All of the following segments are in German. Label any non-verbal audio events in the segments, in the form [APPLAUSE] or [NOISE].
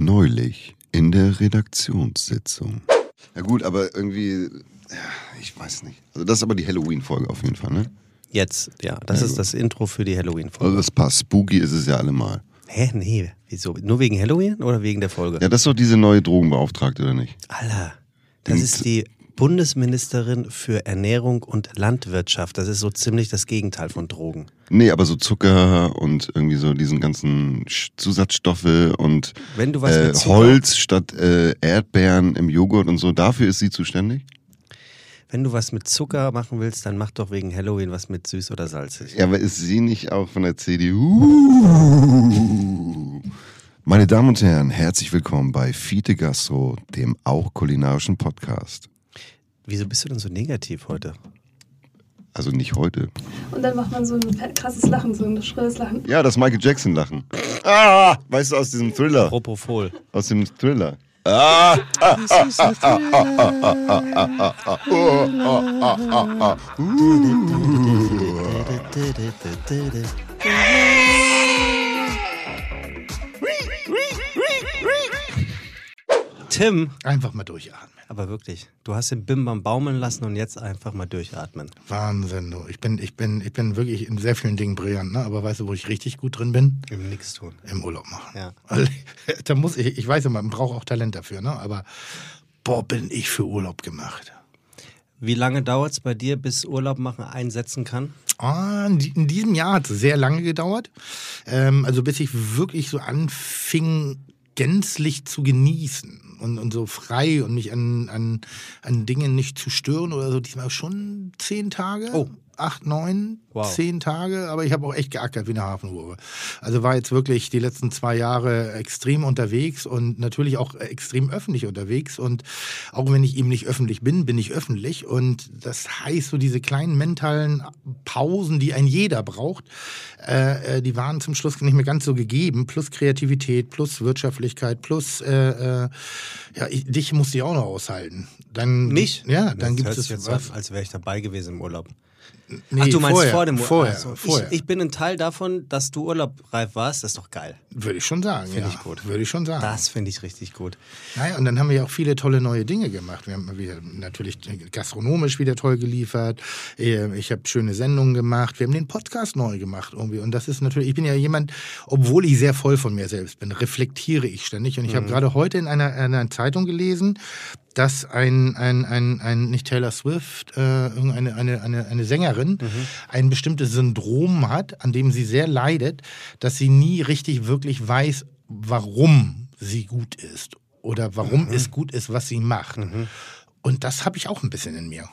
Neulich in der Redaktionssitzung. Ja gut, aber irgendwie, ja, ich weiß nicht. Also das ist aber die Halloween-Folge auf jeden Fall, ne? Jetzt, ja. Das Ja, ist gut. das Intro für die Halloween-Folge. Also das passt. Spooky ist es ja allemal. Hä? Nee, wieso? Nur wegen Halloween oder wegen der Folge? Ja, das ist doch diese neue Drogenbeauftragte, oder nicht? Alter, das Und- ist die Bundesministerin für Ernährung und Landwirtschaft. Das ist so ziemlich das Gegenteil von Drogen. Nee, aber so Zucker und irgendwie so diesen ganzen Zusatzstoffe und Wenn du was äh, Holz statt äh, Erdbeeren im Joghurt und so, dafür ist sie zuständig? wenn du was mit Zucker machen willst, dann mach doch wegen Halloween was mit süß oder salzig. Ja, aber ist sie nicht auch von der CDU? Meine Damen und Herren, herzlich willkommen bei Fiete Gastro, dem auch kulinarischen Podcast. Wieso bist du denn so negativ heute? Also nicht heute. Und dann macht man so ein krasses Lachen, so ein schrilles Lachen. Ja, das Michael Jackson-Lachen. Ah! Weißt du, aus diesem Thriller. Propofol. Aus dem Thriller. Ah, ah, ah, Tim. Einfach mal durchatmen aber wirklich, du hast den Bimbam baumeln lassen und jetzt einfach mal durchatmen. Wahnsinn, du. Ich bin, ich bin, ich bin wirklich in sehr vielen Dingen brillant, ne? Aber weißt du, wo ich richtig gut drin bin? Im Nix tun. Im Urlaub machen. Ja. Weil, [LAUGHS] da muss ich, ich weiß immer, man braucht auch Talent dafür, ne? Aber boah, bin ich für Urlaub gemacht. Wie lange dauert es bei dir, bis Urlaub machen einsetzen kann? Ah, in diesem Jahr hat es sehr lange gedauert. Ähm, also bis ich wirklich so anfing, gänzlich zu genießen und, und so frei und mich an, an, an Dingen nicht zu stören oder so. Diesmal schon zehn Tage. Oh. Acht, neun, Wow. zehn Tage, aber ich habe auch echt geackert wie eine Hafenruhe. Also war jetzt wirklich die letzten zwei Jahre extrem unterwegs und natürlich auch extrem öffentlich unterwegs. Und auch wenn ich eben nicht öffentlich bin, bin ich öffentlich. Und das heißt, so diese kleinen mentalen Pausen, die ein jeder braucht, äh, äh, die waren zum Schluss nicht mehr ganz so gegeben. Plus Kreativität, plus Wirtschaftlichkeit, plus äh, äh, ja, ich, dich musste ich auch noch aushalten. Dann, Mich? Ja, dann gibt es jetzt an, als wäre ich dabei gewesen im Urlaub. Nee, Ach, du meinst vorher, vor dem Urlaub? Vorher, Ach so, vorher. Ich, ich bin ein Teil davon, dass du urlaubreif warst. Das ist doch geil. Würde ich schon sagen, Finde ja. ich gut. Würde ich schon sagen. Das finde ich richtig gut. Naja, und dann haben wir ja auch viele tolle neue Dinge gemacht. Wir haben wieder natürlich gastronomisch wieder toll geliefert. Äh, Ich habe schöne Sendungen gemacht. Wir haben den Podcast neu gemacht irgendwie. Und das ist natürlich, ich bin ja jemand, obwohl ich sehr voll von mir selbst bin, reflektiere ich ständig. Und ich habe gerade heute in einer, einer Zeitung gelesen, dass ein, ein, ein, ein nicht Taylor Swift, äh, irgendeine eine, eine, eine Sängerin ein bestimmtes Syndrom hat, an dem sie sehr leidet, dass sie nie richtig wirklich weiß, warum sie gut ist oder warum es gut ist, was sie macht. Und das habe ich auch ein bisschen in mir.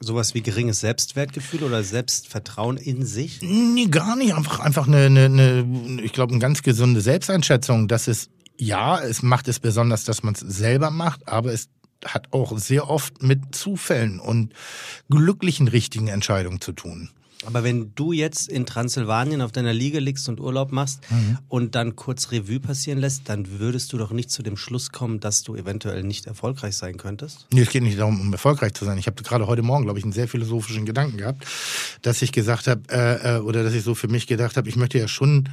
Sowas wie geringes Selbstwertgefühl oder Selbstvertrauen in sich? Nee, gar nicht. Einfach, einfach eine, eine, eine ich glaube, eine ganz gesunde Selbsteinschätzung. Das ist, ja, es macht es besonders, dass man es selber macht, aber es hat auch sehr oft mit Zufällen und glücklichen, richtigen Entscheidungen zu tun. Aber wenn du jetzt in Transsilvanien auf deiner Liege liegst und Urlaub machst Mhm. und dann kurz Revue passieren lässt, dann würdest du doch nicht zu dem Schluss kommen, dass du eventuell nicht erfolgreich sein könntest? Nee, es geht nicht darum, um erfolgreich zu sein. Ich habe gerade heute Morgen, glaube ich, einen sehr philosophischen Gedanken gehabt, dass ich gesagt habe, äh, äh, oder dass ich so für mich gedacht habe, ich möchte ja schon,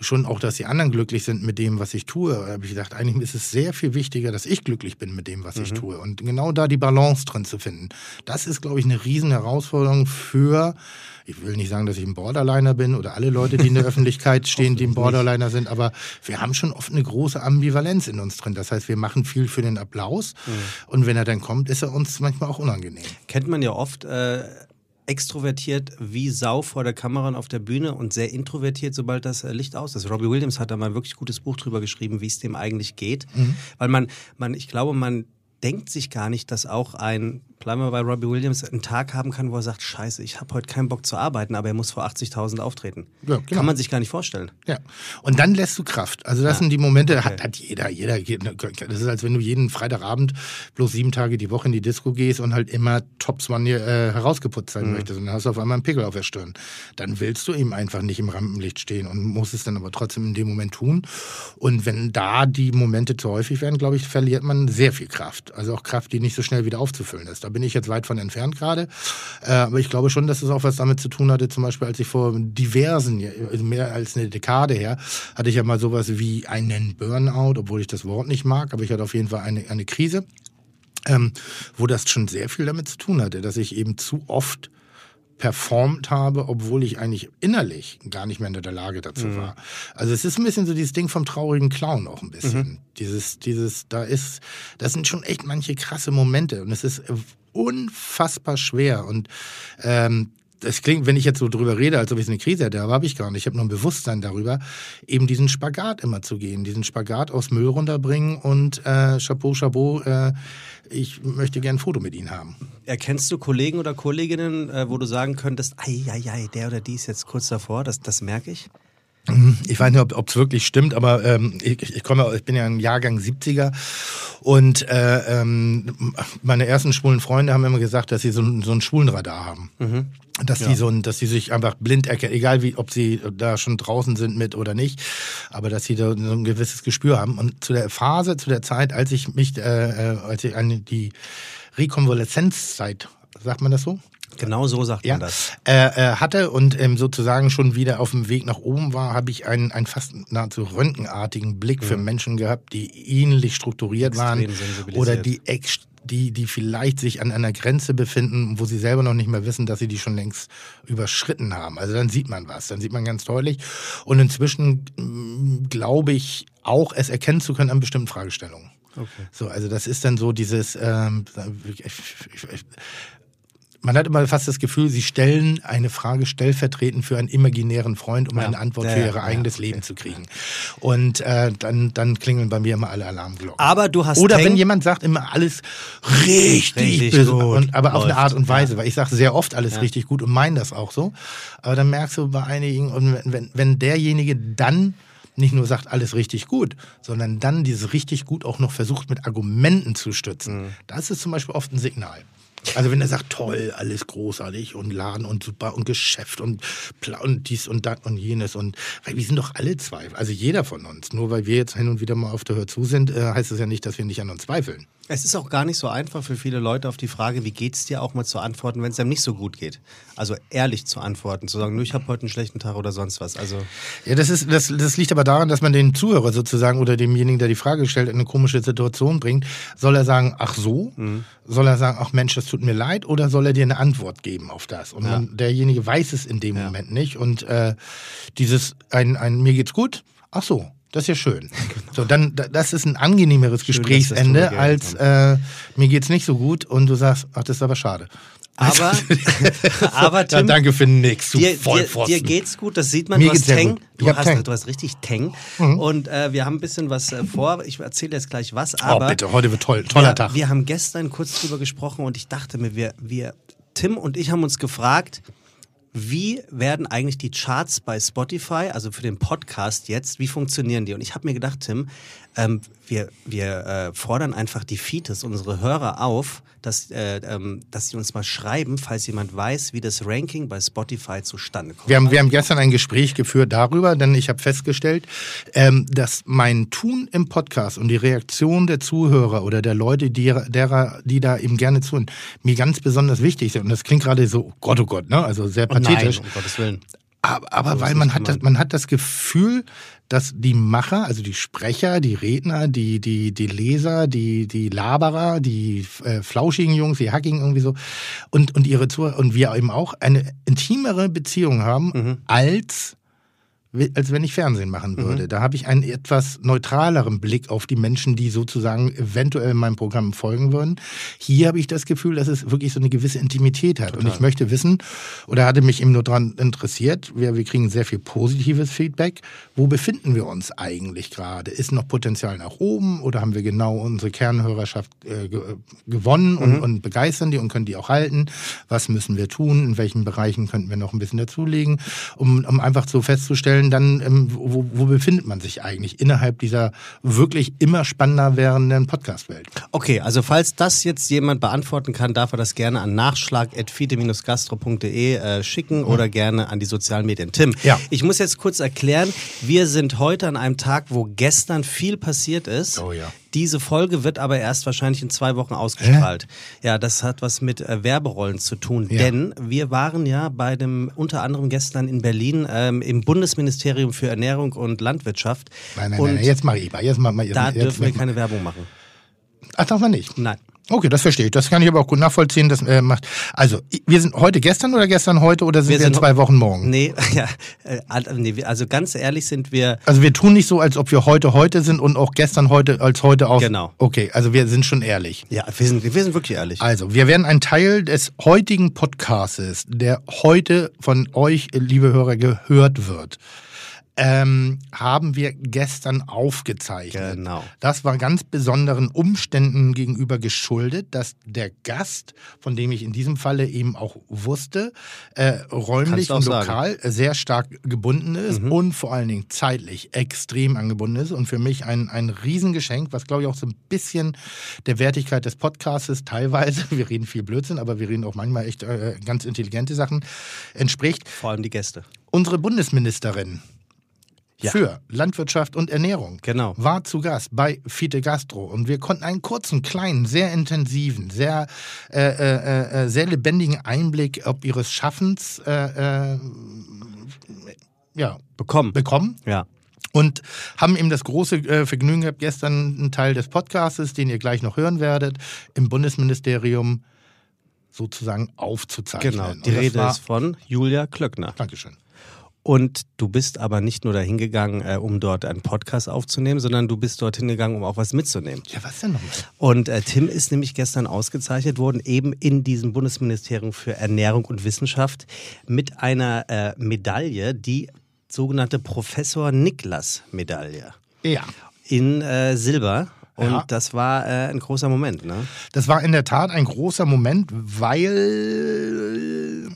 schon auch, dass die anderen glücklich sind mit dem, was ich tue. Da habe ich gedacht, eigentlich ist es sehr viel wichtiger, dass ich glücklich bin mit dem, was ich tue. Und genau da die Balance drin zu finden. Das ist, glaube ich, eine riesen Herausforderung für, ich will nicht sagen, dass ich ein Borderliner bin oder alle Leute, die in der [LAUGHS] Öffentlichkeit stehen, die ein Borderliner sind, aber wir haben schon oft eine große Ambivalenz in uns drin. Das heißt, wir machen viel für den Applaus und wenn er dann kommt, ist er uns manchmal auch unangenehm. Kennt man ja oft äh, extrovertiert wie Sau vor der Kamera und auf der Bühne und sehr introvertiert, sobald das äh, Licht aus ist. Robbie Williams hat da mal ein wirklich gutes Buch drüber geschrieben, wie es dem eigentlich geht. Weil man, man, ich glaube, man denkt sich gar nicht, dass auch ein, bleiben wir bei Robbie Williams, einen Tag haben kann, wo er sagt, scheiße, ich habe heute keinen Bock zu arbeiten, aber er muss vor 80.000 auftreten. Ja, genau. Kann man sich gar nicht vorstellen. Ja. Und dann lässt du Kraft. Also das Ja. sind die Momente, Okay. hat, hat jeder, jeder. Das ist, als wenn du jeden Freitagabend bloß sieben Tage die Woche in die Disco gehst und halt immer Tops One äh, herausgeputzt sein möchtest. Und dann hast du auf einmal einen Pickel auf der Stirn. Dann willst du eben einfach nicht im Rampenlicht stehen und musst es dann aber trotzdem in dem Moment tun. Und wenn da die Momente zu häufig werden, glaube ich, verliert man sehr viel Kraft. Also auch Kraft, die nicht so schnell wieder aufzufüllen ist. Da bin ich jetzt weit von entfernt gerade. Äh, aber ich glaube schon, dass es auch was damit zu tun hatte, zum Beispiel als ich vor diversen, also mehr als eine Dekade her, hatte ich ja mal sowas wie einen Burnout, obwohl ich das Wort nicht mag, aber ich hatte auf jeden Fall eine, eine Krise. Ähm, wo das schon sehr viel damit zu tun hatte, dass ich eben zu oft performt habe, obwohl ich eigentlich innerlich gar nicht mehr in der Lage dazu Mhm. war. Also es ist ein bisschen so dieses Ding vom traurigen Clown auch ein bisschen. Mhm. Dieses, dieses, da ist, das sind schon echt manche krasse Momente und es ist unfassbar schwer und ähm, das klingt, wenn ich jetzt so drüber rede, als ob ich eine Krise hätte, aber habe ich gar nicht. Ich habe nur ein Bewusstsein darüber, eben diesen Spagat immer zu gehen, diesen Spagat aus Müll runterbringen und äh, Chapeau, Chapeau, äh, ich möchte gerne ein Foto mit Ihnen haben. Erkennst du Kollegen oder Kolleginnen, äh, wo du sagen könntest, ei, ei, ei, der oder die ist jetzt kurz davor, das, das merke ich? Ich weiß nicht, ob es wirklich stimmt, aber ähm, ich, ich komme, ich bin ja ein Jahrgang 70er und äh, ähm, meine ersten schwulen Freunde haben immer gesagt, dass sie so, ein- so ein Schwulenradar haben. Dass die so ein, dass sie sich einfach blind erkennen, egal wie, ob sie da schon draußen sind mit oder nicht, aber dass sie da so ein gewisses Gespür haben. Und zu der Phase, zu der Zeit, als ich mich, äh, äh, als ich an die Rekonvaleszenzzeit, sagt man das so? Genau so sagt ja, man das. äh, äh, hatte und ähm, sozusagen schon wieder auf dem Weg nach oben war, habe ich einen, einen fast nahezu röntgenartigen Blick für Menschen gehabt, die ähnlich strukturiert Extrem waren oder die die, die vielleicht sich an einer Grenze befinden, wo sie selber noch nicht mehr wissen, dass sie die schon längst überschritten haben. Also dann sieht man was, dann sieht man ganz deutlich. Und inzwischen mh, glaube ich auch, es erkennen zu können an bestimmten Fragestellungen. Okay. So, also das ist dann so dieses, ähm, ich, ich, ich, man hat immer fast das Gefühl, sie stellen eine Frage stellvertretend für einen imaginären Freund, um Ja. eine Antwort Ja, für ihr ja, eigenes. Leben zu kriegen. Und äh, dann, dann klingeln bei mir immer alle Alarmglocken. Aber du hast Oder Teng- wenn jemand sagt immer alles richtig, Richtig gut und, aber auf eine läuft. Art und Weise, weil ich sage sehr oft alles richtig gut und meine das auch so. Aber dann merkst du bei einigen, und wenn, wenn, wenn derjenige dann nicht nur sagt, alles richtig gut, sondern dann dieses richtig gut auch noch versucht mit Argumenten zu stützen. Mhm. Das ist zum Beispiel oft ein Signal. Also wenn er sagt, toll, alles großartig und Laden und super und Geschäft und, und dies und das und jenes und weil wir sind doch alle Zweifel, also jeder von uns. Nur weil wir jetzt hin und wieder mal auf der Hör zu sind, äh, heißt das ja nicht, dass wir nicht an uns zweifeln. Es ist auch gar nicht so einfach für viele Leute auf die Frage, wie geht's dir, auch mal zu antworten, wenn es einem nicht so gut geht. Also ehrlich zu antworten, zu sagen, nö, ich habe heute einen schlechten Tag oder sonst was. Also Ja, das, ist, das, das liegt aber daran, dass man den Zuhörer sozusagen oder demjenigen, der die Frage stellt, in eine komische Situation bringt. Soll er sagen, ach so? Soll er sagen, ach Mensch, das tut mir leid? Oder soll er dir eine Antwort geben auf das? Und man, derjenige weiß es in dem Moment nicht. Und äh, dieses, ein, ein mir geht's gut? Ach so. Das ist ja schön. So, dann, da- das ist ein angenehmeres Schön, das Gesprächsende, als äh, mir geht's nicht so gut und du sagst, ach, das ist aber schade. Aber, [LAUGHS] aber [LAUGHS] Ja, Tim, danke für nix, du dir, dir, Vollpfosten. dir geht's gut, das sieht man. Mir du hast Teng. Du hast, Teng. Mhm. du hast richtig Teng. Und äh, wir haben ein bisschen was äh, vor. Ich erzähle jetzt gleich was. Aber oh, bitte, heute wird toll, toller wir, Tag. Wir haben gestern kurz drüber gesprochen und ich dachte mir, wir, wir, Tim und ich haben uns gefragt, wie werden eigentlich die Charts bei Spotify, also für den Podcast jetzt, wie funktionieren die? Und ich habe mir gedacht, Tim, ähm, wir, wir äh, fordern einfach die Feeds, unsere Hörer auf, dass, äh, ähm, dass sie uns mal schreiben, falls jemand weiß, wie das Ranking bei Spotify zustande kommt. Wir haben, wir haben gestern ein Gespräch geführt darüber, denn ich habe festgestellt, ähm, dass mein Tun im Podcast und die Reaktion der Zuhörer oder der Leute, die, derer, die da eben gerne zuhören, mir ganz besonders wichtig sind. Und das klingt gerade so, Gott, oh Gott, ne? also sehr Oh nein, pathetisch. um Gottes Willen. Aber, aber So weil man hat, das, man hat das Gefühl, dass die Macher, also die Sprecher, die Redner, die, die, die Leser, die, die Laberer, die äh, flauschigen Jungs, die hackigen irgendwie so und, und ihre Zuhörer und wir eben auch eine intimere Beziehung haben Mhm. als als wenn ich Fernsehen machen würde. Mhm. Da habe ich einen etwas neutraleren Blick auf die Menschen, die sozusagen eventuell meinem Programm folgen würden. Hier habe ich das Gefühl, dass es wirklich so eine gewisse Intimität hat. Und ich möchte wissen, oder hatte mich eben nur daran interessiert, wir, wir kriegen sehr viel positives Feedback. Wo befinden wir uns eigentlich gerade? Ist noch Potenzial nach oben oder haben wir genau unsere Kernhörerschaft äh, ge gewonnen und, und begeistern die und können die auch halten? Was müssen wir tun? In welchen Bereichen könnten wir noch ein bisschen dazulegen? Um, um einfach so festzustellen, dann, ähm, wo, wo befindet man sich eigentlich innerhalb dieser wirklich immer spannender werdenden Podcast-Welt? Okay, also falls das jetzt jemand beantworten kann, darf er das gerne an nachschlag.fide-gastro.de äh, schicken oder gerne an die sozialen Medien. Tim, Ja. ich muss jetzt kurz erklären, wir sind heute an einem Tag, wo gestern viel passiert ist. Oh ja. Diese Folge wird aber erst wahrscheinlich in zwei Wochen ausgestrahlt. Ja, das hat was mit äh, Werberollen zu tun. Ja. Denn wir waren ja bei dem, unter anderem gestern in Berlin, ähm, im Bundesministerium für Ernährung und Landwirtschaft. Nein, nein, und nein, jetzt mache ich mal. Jetzt mach mal jetzt, da jetzt, dürfen wir jetzt, keine Werbung machen. Ach, darf man nicht. Nein. Okay, das verstehe ich. Das kann ich aber auch gut nachvollziehen. Das äh, macht. Also, wir sind heute gestern oder gestern heute oder sind wir, Wir in sind zwei Wochen morgen? Nee, [LAUGHS] ja, äh, also ganz ehrlich sind wir Also wir tun nicht so, als ob wir heute heute sind und auch gestern heute als heute aus. Genau. Okay, also wir sind schon ehrlich. Ja, wir sind, wir sind wirklich ehrlich. Also, wir werden ein Teil des heutigen Podcastes, der heute von euch, liebe Hörer, gehört wird, ähm, haben wir gestern aufgezeichnet. Genau. Das war ganz besonderen Umständen gegenüber geschuldet, dass der Gast, von dem ich in diesem Falle eben auch wusste, äh, räumlich und sagen. lokal sehr stark gebunden ist Mhm. und vor allen Dingen zeitlich extrem angebunden ist und für mich ein, ein Riesengeschenk, was glaube ich auch so ein bisschen der Wertigkeit des Podcasts teilweise, [LAUGHS] wir reden viel Blödsinn, aber wir reden auch manchmal echt äh, ganz intelligente Sachen, entspricht. Vor allem die Gäste. Unsere Bundesministerin Ja. für Landwirtschaft und Ernährung Genau. war zu Gast bei Fite Gastro und wir konnten einen kurzen, kleinen, sehr intensiven, sehr, äh, äh, äh, sehr lebendigen Einblick ob ihres Schaffens äh, äh, ja, Bekommen. bekommen ja. und haben eben das große äh, Vergnügen gehabt, gestern einen Teil des Podcastes, den ihr gleich noch hören werdet, im Bundesministerium sozusagen aufzuzeichnen. Genau. Die Rede ist von Julia Klöckner. Dankeschön. Und du bist aber nicht nur dahin gegangen, äh, um dort einen Podcast aufzunehmen, sondern du bist dorthin gegangen, um auch was mitzunehmen. Ja, was denn nochmal? Und äh, Tim ist nämlich gestern ausgezeichnet worden, eben in diesem Bundesministerium für Ernährung und Wissenschaft mit einer äh, Medaille, die sogenannte Professor Niklas Medaille Ja. in äh, Silber. Und Ja. das war äh, ein großer Moment, ne? Das war in der Tat ein großer Moment, weil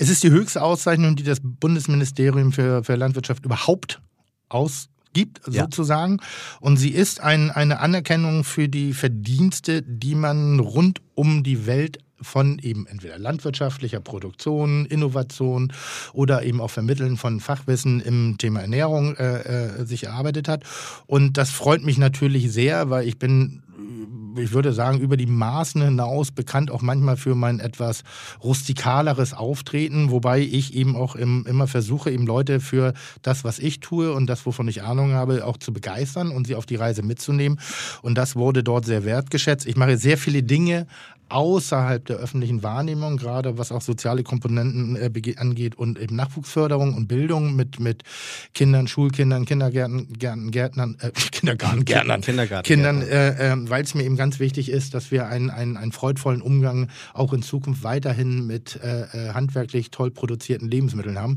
es ist die höchste Auszeichnung, die das Bundesministerium für, für Landwirtschaft überhaupt ausgibt, Ja. sozusagen. Und sie ist ein, eine Anerkennung für die Verdienste, die man rund um die Welt von eben entweder landwirtschaftlicher Produktion, Innovation oder eben auch Vermitteln von Fachwissen im Thema Ernährung äh, äh, sich erarbeitet hat. Und das freut mich natürlich sehr, weil ich bin ich würde sagen, über die Maßen hinaus bekannt auch manchmal für mein etwas rustikaleres Auftreten, wobei ich eben auch im, immer versuche, eben Leute für das, was ich tue und das, wovon ich Ahnung habe, auch zu begeistern und sie auf die Reise mitzunehmen. Und das wurde dort sehr wertgeschätzt. Ich mache sehr viele Dinge außerhalb der öffentlichen Wahrnehmung, gerade was auch soziale Komponenten äh, angeht und eben Nachwuchsförderung und Bildung mit, mit Kindern, Schulkindern, Kindergärten, Gärten, Gärtnern, äh, [LAUGHS] Kindergarten, Gärtnern, Kindergarten, Kindern, äh, äh, weil es mir eben ganz wichtig ist, dass wir einen, einen, einen freudvollen Umgang auch in Zukunft weiterhin mit äh, äh, handwerklich toll produzierten Lebensmitteln haben.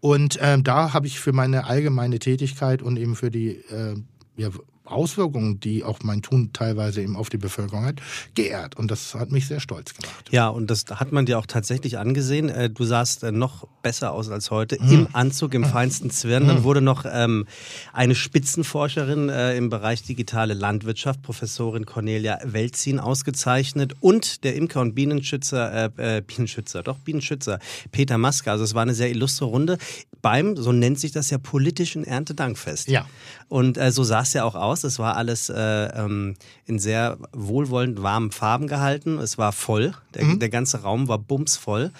Und ähm, da habe ich für meine allgemeine Tätigkeit und eben für die äh, ja, Auswirkungen, die auch mein Tun teilweise eben auf die Bevölkerung hat, geehrt. Und das hat mich sehr stolz gemacht. Ja, und das hat man dir auch tatsächlich angesehen. Äh, Du sahst äh, noch besser aus als heute, Hm. im Anzug, im feinsten Zwirn. Dann wurde noch ähm, eine Spitzenforscherin äh, im Bereich digitale Landwirtschaft, Professorin Cornelia Welzin, ausgezeichnet und der Imker und Bienenschützer, äh, äh, Bienenschützer, doch Bienenschützer, Peter Maske. Also es war eine sehr illustre Runde beim, so nennt sich das ja, politischen Erntedankfest. Ja. Und äh, so sah es ja auch aus. Es war alles äh, ähm, in sehr wohlwollend warmen Farben gehalten. Es war voll. Der, Mhm. der ganze Raum war bumsvoll.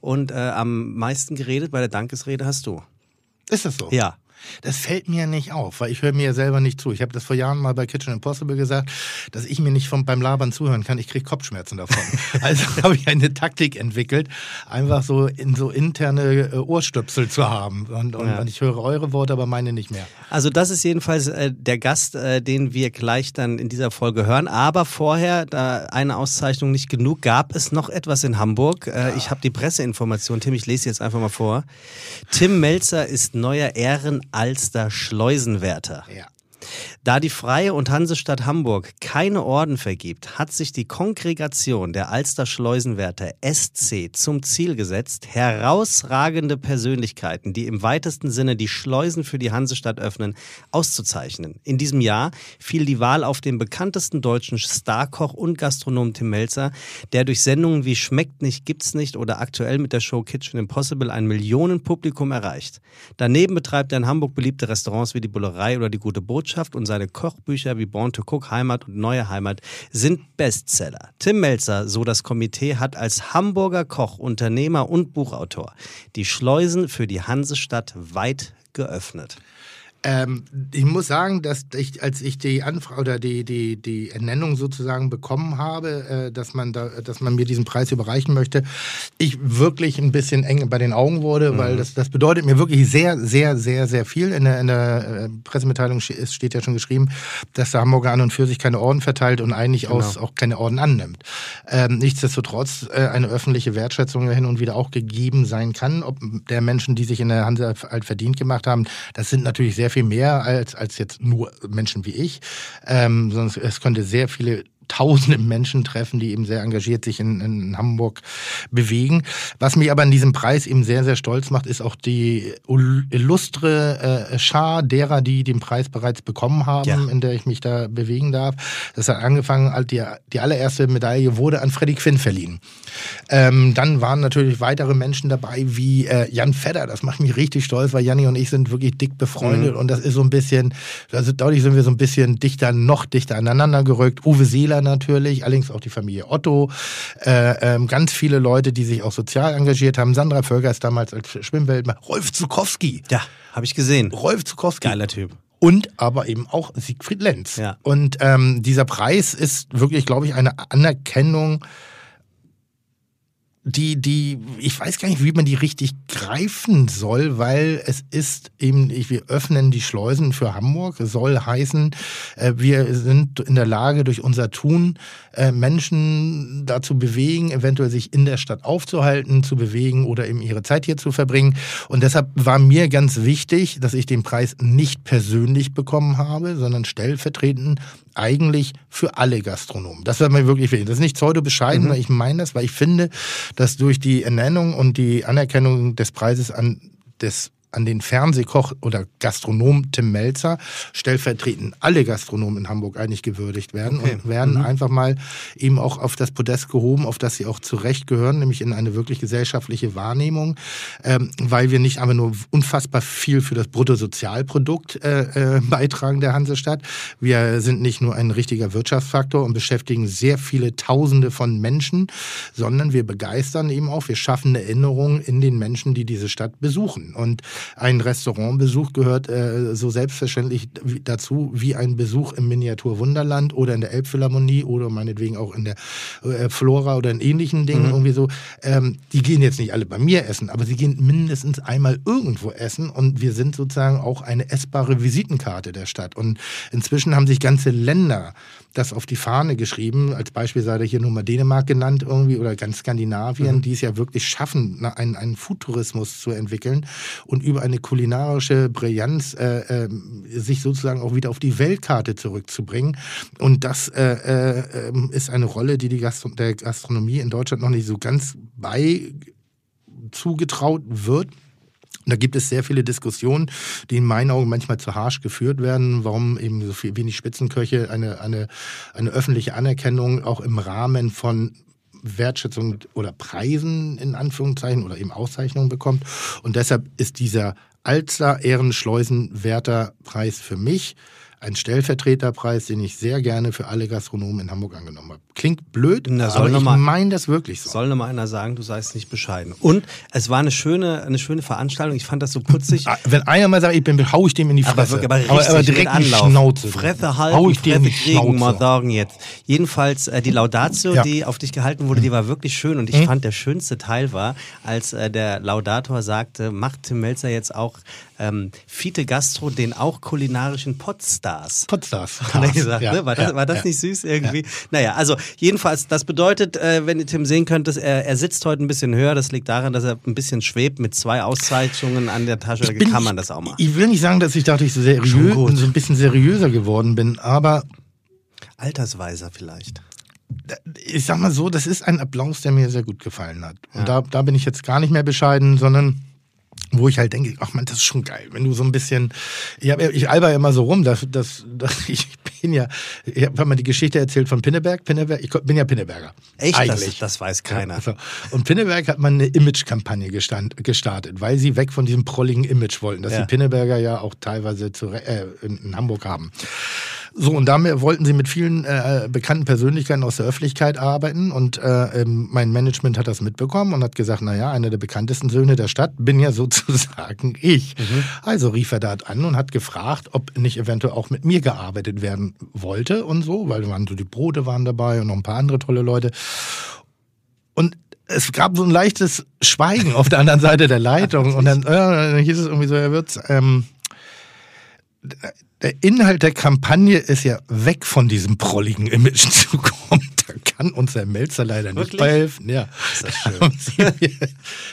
Und äh, am meisten geredet bei der Dankesrede hast du. Ist das so? Ja. Das fällt mir nicht auf, weil ich höre mir ja selber nicht zu. Ich habe das vor Jahren mal bei Kitchen Impossible gesagt, dass ich mir nicht vom, beim Labern zuhören kann. Ich kriege Kopfschmerzen davon. [LAUGHS] also habe ich eine Taktik entwickelt, einfach so in so interne äh, Ohrstöpsel zu haben. Und, und, Ja. und ich höre eure Worte, aber meine nicht mehr. Also das ist jedenfalls äh, der Gast, äh, den wir gleich dann in dieser Folge hören. Aber vorher, da eine Auszeichnung nicht genug, gab es noch etwas in Hamburg. Äh, Ich habe die Presseinformation, Tim, ich lese jetzt einfach mal vor. Tim Melzer ist neuer Ehrenalster Schleusenwärter. Ja. Da die Freie und Hansestadt Hamburg keine Orden vergibt, hat sich die Kongregation der Alster Schleusenwärter SC zum Ziel gesetzt, herausragende Persönlichkeiten, die im weitesten Sinne die Schleusen für die Hansestadt öffnen, auszuzeichnen. In diesem Jahr fiel die Wahl auf den bekanntesten deutschen Starkoch und Gastronom Tim Melzer, der durch Sendungen wie Schmeckt nicht, gibt's nicht oder aktuell mit der Show Kitchen Impossible ein Millionenpublikum erreicht. Daneben betreibt er in Hamburg beliebte Restaurants wie die Bullerei oder die Gute Botschaft und seine Kochbücher wie Born to Cook, Heimat und Neue Heimat sind Bestseller. Tim Melzer, so das Komitee, hat als Hamburger Koch, Unternehmer und Buchautor die Schleusen für die Hansestadt weit geöffnet. Ähm, ich muss sagen, dass ich, als ich die Anfrage oder die, die, die Ernennung sozusagen bekommen habe, äh, dass, man da, dass man mir diesen Preis überreichen möchte, ich wirklich ein bisschen eng bei den Augen wurde, mhm. weil das, das bedeutet mir wirklich sehr, sehr, sehr, sehr viel. In der, in der äh, Pressemitteilung steht ja schon geschrieben, dass der Hamburger an und für sich keine Orden verteilt und eigentlich genau. aus auch keine Orden annimmt. Ähm, nichtsdestotrotz äh, eine öffentliche Wertschätzung hin und wieder auch gegeben sein kann, ob der Menschen, die sich in der Hanse alt verdient gemacht haben, das sind natürlich sehr viel mehr als, als jetzt nur Menschen wie ich. Ähm, sonst, es könnte sehr viele tausende Menschen treffen, die eben sehr engagiert sich in, in, Hamburg bewegen. Was mich aber an diesem Preis eben sehr, sehr stolz macht, ist auch die illustre äh, Schar derer, die den Preis bereits bekommen haben, ja. in der ich mich da bewegen darf. Das hat angefangen, die, die allererste Medaille wurde an Freddy Quinn verliehen. Ähm, dann waren natürlich weitere Menschen dabei, wie äh, Jan Fedder. Das macht mich richtig stolz, weil Janni und ich sind wirklich dick befreundet mhm. und das ist so ein bisschen, also dadurch sind wir so ein bisschen dichter, noch dichter aneinander gerückt. Uwe Seeler natürlich, allerdings auch die Familie Otto, äh, äh, ganz viele Leute, die sich auch sozial engagiert haben. Sandra Völker ist damals als Schwimmweltmann, Rolf Zukowski. Ja, habe ich gesehen. Rolf Zukowski. Geiler Typ und aber eben auch Siegfried Lenz. Ja. Und ähm, dieser Preis ist wirklich, glaube ich, eine Anerkennung die, die, ich weiß gar nicht, wie man die richtig greifen soll, weil es ist eben, wir öffnen die Schleusen für Hamburg. Es soll heißen, äh, wir sind in der Lage, durch unser Tun äh, Menschen dazu bewegen, eventuell sich in der Stadt aufzuhalten, zu bewegen oder eben ihre Zeit hier zu verbringen. Und deshalb war mir ganz wichtig, dass ich den Preis nicht persönlich bekommen habe, sondern stellvertretend eigentlich für alle Gastronomen. Das war mir wirklich wichtig. Das ist nicht pseudo-bescheiden, mhm. ich meine das, weil ich finde, dass durch die Ernennung und die Anerkennung des Preises an des an den Fernsehkoch oder Gastronom Tim Melzer stellvertretend alle Gastronomen in Hamburg eigentlich gewürdigt werden okay. und werden mhm. einfach mal eben auch auf das Podest gehoben, auf das sie auch zurecht gehören, nämlich in eine wirklich gesellschaftliche Wahrnehmung, ähm, weil wir nicht aber nur unfassbar viel für das Bruttosozialprodukt äh, äh, beitragen der Hansestadt. Wir sind nicht nur ein richtiger Wirtschaftsfaktor und beschäftigen sehr viele Tausende von Menschen, sondern wir begeistern eben auch, wir schaffen eine Erinnerung in den Menschen, die diese Stadt besuchen. Und ein Restaurantbesuch gehört äh, so selbstverständlich dazu wie ein Besuch im Miniaturwunderland oder in der Elbphilharmonie oder meinetwegen auch in der äh, Flora oder in ähnlichen Dingen. Mhm. Irgendwie so. Ähm, die gehen jetzt nicht alle bei mir essen, aber sie gehen mindestens einmal irgendwo essen und wir sind sozusagen auch eine essbare Visitenkarte der Stadt. Und inzwischen haben sich ganze Länder das auf die Fahne geschrieben. Als Beispiel sei da hier nur mal Dänemark genannt irgendwie oder ganz Skandinavien, mhm. die es ja wirklich schaffen, einen, einen Foodtourismus zu entwickeln und über eine kulinarische Brillanz äh, äh, sich sozusagen auch wieder auf die Weltkarte zurückzubringen. Und das äh, äh, ähm, ist eine Rolle, die, die Gastro der Gastronomie in Deutschland noch nicht so ganz bei zugetraut wird. Da gibt es sehr viele Diskussionen, die in meinen Augen manchmal zu harsch geführt werden, warum eben so viel wenig Spitzenköche eine, eine, eine öffentliche Anerkennung auch im Rahmen von Wertschätzung oder Preisen in Anführungszeichen oder eben Auszeichnungen bekommt. Und deshalb ist dieser Alster Ehrenschleusenwärter Preis für mich ein Stellvertreterpreis, den ich sehr gerne für alle Gastronomen in Hamburg angenommen habe. Klingt blöd, Na, aber ich meine das wirklich so. Soll noch mal einer sagen, du seist nicht bescheiden. Und es war eine schöne, eine schöne Veranstaltung. Ich fand das so putzig. [LAUGHS] Ah, wenn einer mal sagt, ich bin, hau ich dem in die Fresse. Aber, aber, aber, aber direkt in die Schnauze. Fresse halten, hau ich Fresse in die kriegen, mal sagen jetzt. Jedenfalls äh, die Laudatio, ja. die auf dich gehalten wurde, die war wirklich schön. Und ich mhm. fand, der schönste Teil war, als äh, der Laudator sagte, macht Tim Melzer jetzt auch ähm, Fiete Gastro den auch kulinarischen Podstars. Podstars. Hat er gesagt, ja, ne? War das, ja, war das ja. nicht süß irgendwie? Naja, also jedenfalls, das bedeutet, äh, wenn ihr Tim sehen könnt, dass er, er sitzt heute ein bisschen höher. Das liegt daran, dass er ein bisschen schwebt mit zwei Auszeichnungen an der Tasche. Da kann man das auch mal. Ich will nicht sagen, dass ich dadurch so seriös, so ein bisschen seriöser geworden bin, aber Altersweiser vielleicht ich sag mal so, das ist ein Applaus, der mir sehr gut gefallen hat. Und ja. da, da bin ich jetzt gar nicht mehr bescheiden, sondern wo ich halt denke, ach man, das ist schon geil, wenn du so ein bisschen, ich, hab, ich alber ja immer so rum, dass, dass, [LAUGHS] dass ich bin ja, ich habe mal die Geschichte erzählt von Pinneberg. Pinneberg, ich bin ja Pinneberger. Echt? Das, Eigentlich. das weiß keiner. Ja. Und Pinneberg hat man eine Image-Kampagne gestartet, weil sie weg von diesem prolligen Image wollten, das Ja. die Pinneberger ja auch teilweise zu, äh, in Hamburg haben. So, und damit wollten sie mit vielen äh, bekannten Persönlichkeiten aus der Öffentlichkeit arbeiten. Und äh, ähm, mein Management hat das mitbekommen und hat gesagt, naja, einer der bekanntesten Söhne der Stadt bin ja [LAUGHS] sozusagen ich. Also rief er da an und hat gefragt, ob nicht eventuell auch mit mir gearbeitet werden wollte und so, weil waren so die Brote waren dabei und noch ein paar andere tolle Leute. Und es gab so ein leichtes Schweigen auf der anderen Seite der Leitung. [LAUGHS] Und dann, äh, dann hieß es irgendwie so, Herr Wirtz, ähm, der Inhalt der Kampagne ist ja weg von diesem prolligen Image [LAUGHS] zu kommen. Da kann uns der Melzer leider nicht Wirklich? bei helfen. Ja. Ist das schön.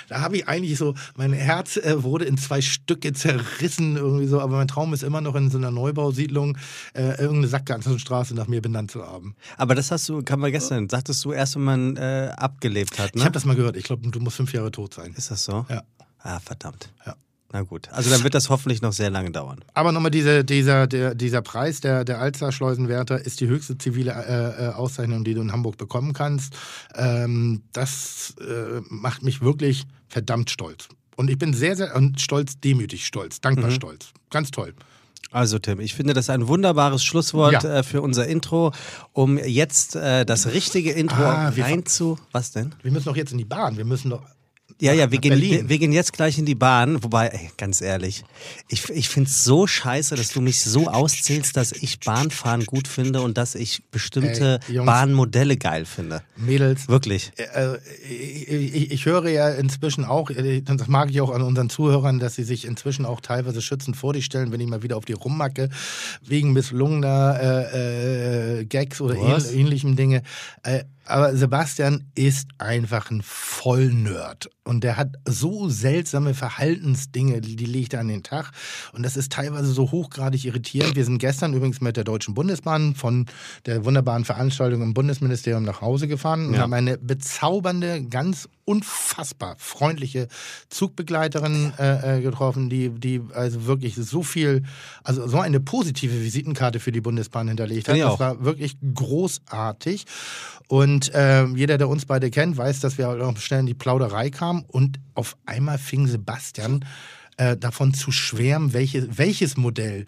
da habe ich eigentlich so, mein Herz äh, wurde in zwei Stücke zerrissen irgendwie so, aber mein Traum ist immer noch in so einer Neubausiedlung äh, irgendeine Sackgassenstraße nach mir benannt zu haben. Aber das hast du, kann man gestern, sagtest du erst, wenn man äh, abgelebt hat, ne? Ich habe das mal gehört. Ich glaube, du musst fünf Jahre tot sein. Ist das so? Ja. Ah, verdammt. Ja. Na gut. Also dann wird das hoffentlich noch sehr lange dauern. Aber nochmal diese, dieser, der, dieser Preis der, der Alster-Schleusenwärter ist die höchste zivile äh, äh, Auszeichnung, die du in Hamburg bekommen kannst. Ähm, das äh, macht mich wirklich verdammt stolz. Und ich bin sehr, sehr und stolz, demütig stolz, dankbar stolz. Ganz toll. Also Tim, ich finde das ein wunderbares Schlusswort Ja. äh, für unser Intro, um jetzt äh, das richtige Intro Ah, wir rein zu... Was denn? Wir müssen doch jetzt in die Bahn. Wir müssen doch. Ja, ja, wir gehen, wir, gehen jetzt gleich in die Bahn. Wobei, ey, ganz ehrlich, ich, ich finde es so scheiße, dass du mich so auszählst, dass ich Bahnfahren gut finde und dass ich bestimmte Ey, Jungs. Bahnmodelle geil finde. Mädels. Wirklich. Äh, ich, ich, ich höre ja inzwischen auch, äh, das mag ich auch an unseren Zuhörern, dass sie sich inzwischen auch teilweise schützend vor dich stellen, wenn ich mal wieder auf die rummacke, wegen misslungener äh, äh, Gags oder ähn, ähnlichem Dinge. Aber Sebastian ist einfach ein Vollnerd. Und der hat so seltsame Verhaltensdinge, die, die legt er an den Tag. Und das ist teilweise so hochgradig irritierend. Wir sind gestern übrigens mit der Deutschen Bundesbahn von der wunderbaren Veranstaltung im Bundesministerium nach Hause gefahren und Ja. haben eine bezaubernde, ganz unfassbar freundliche Zugbegleiterin äh, äh, getroffen, die, die also wirklich so viel, also so eine positive Visitenkarte für die Bundesbahn hinterlegt hat. Das war wirklich großartig. Und ähm, jeder, der uns beide kennt, weiß, dass wir halt auch schnell in die Plauderei kamen. Und auf einmal fing Sebastian äh, davon zu schwärmen, welche, welches Modell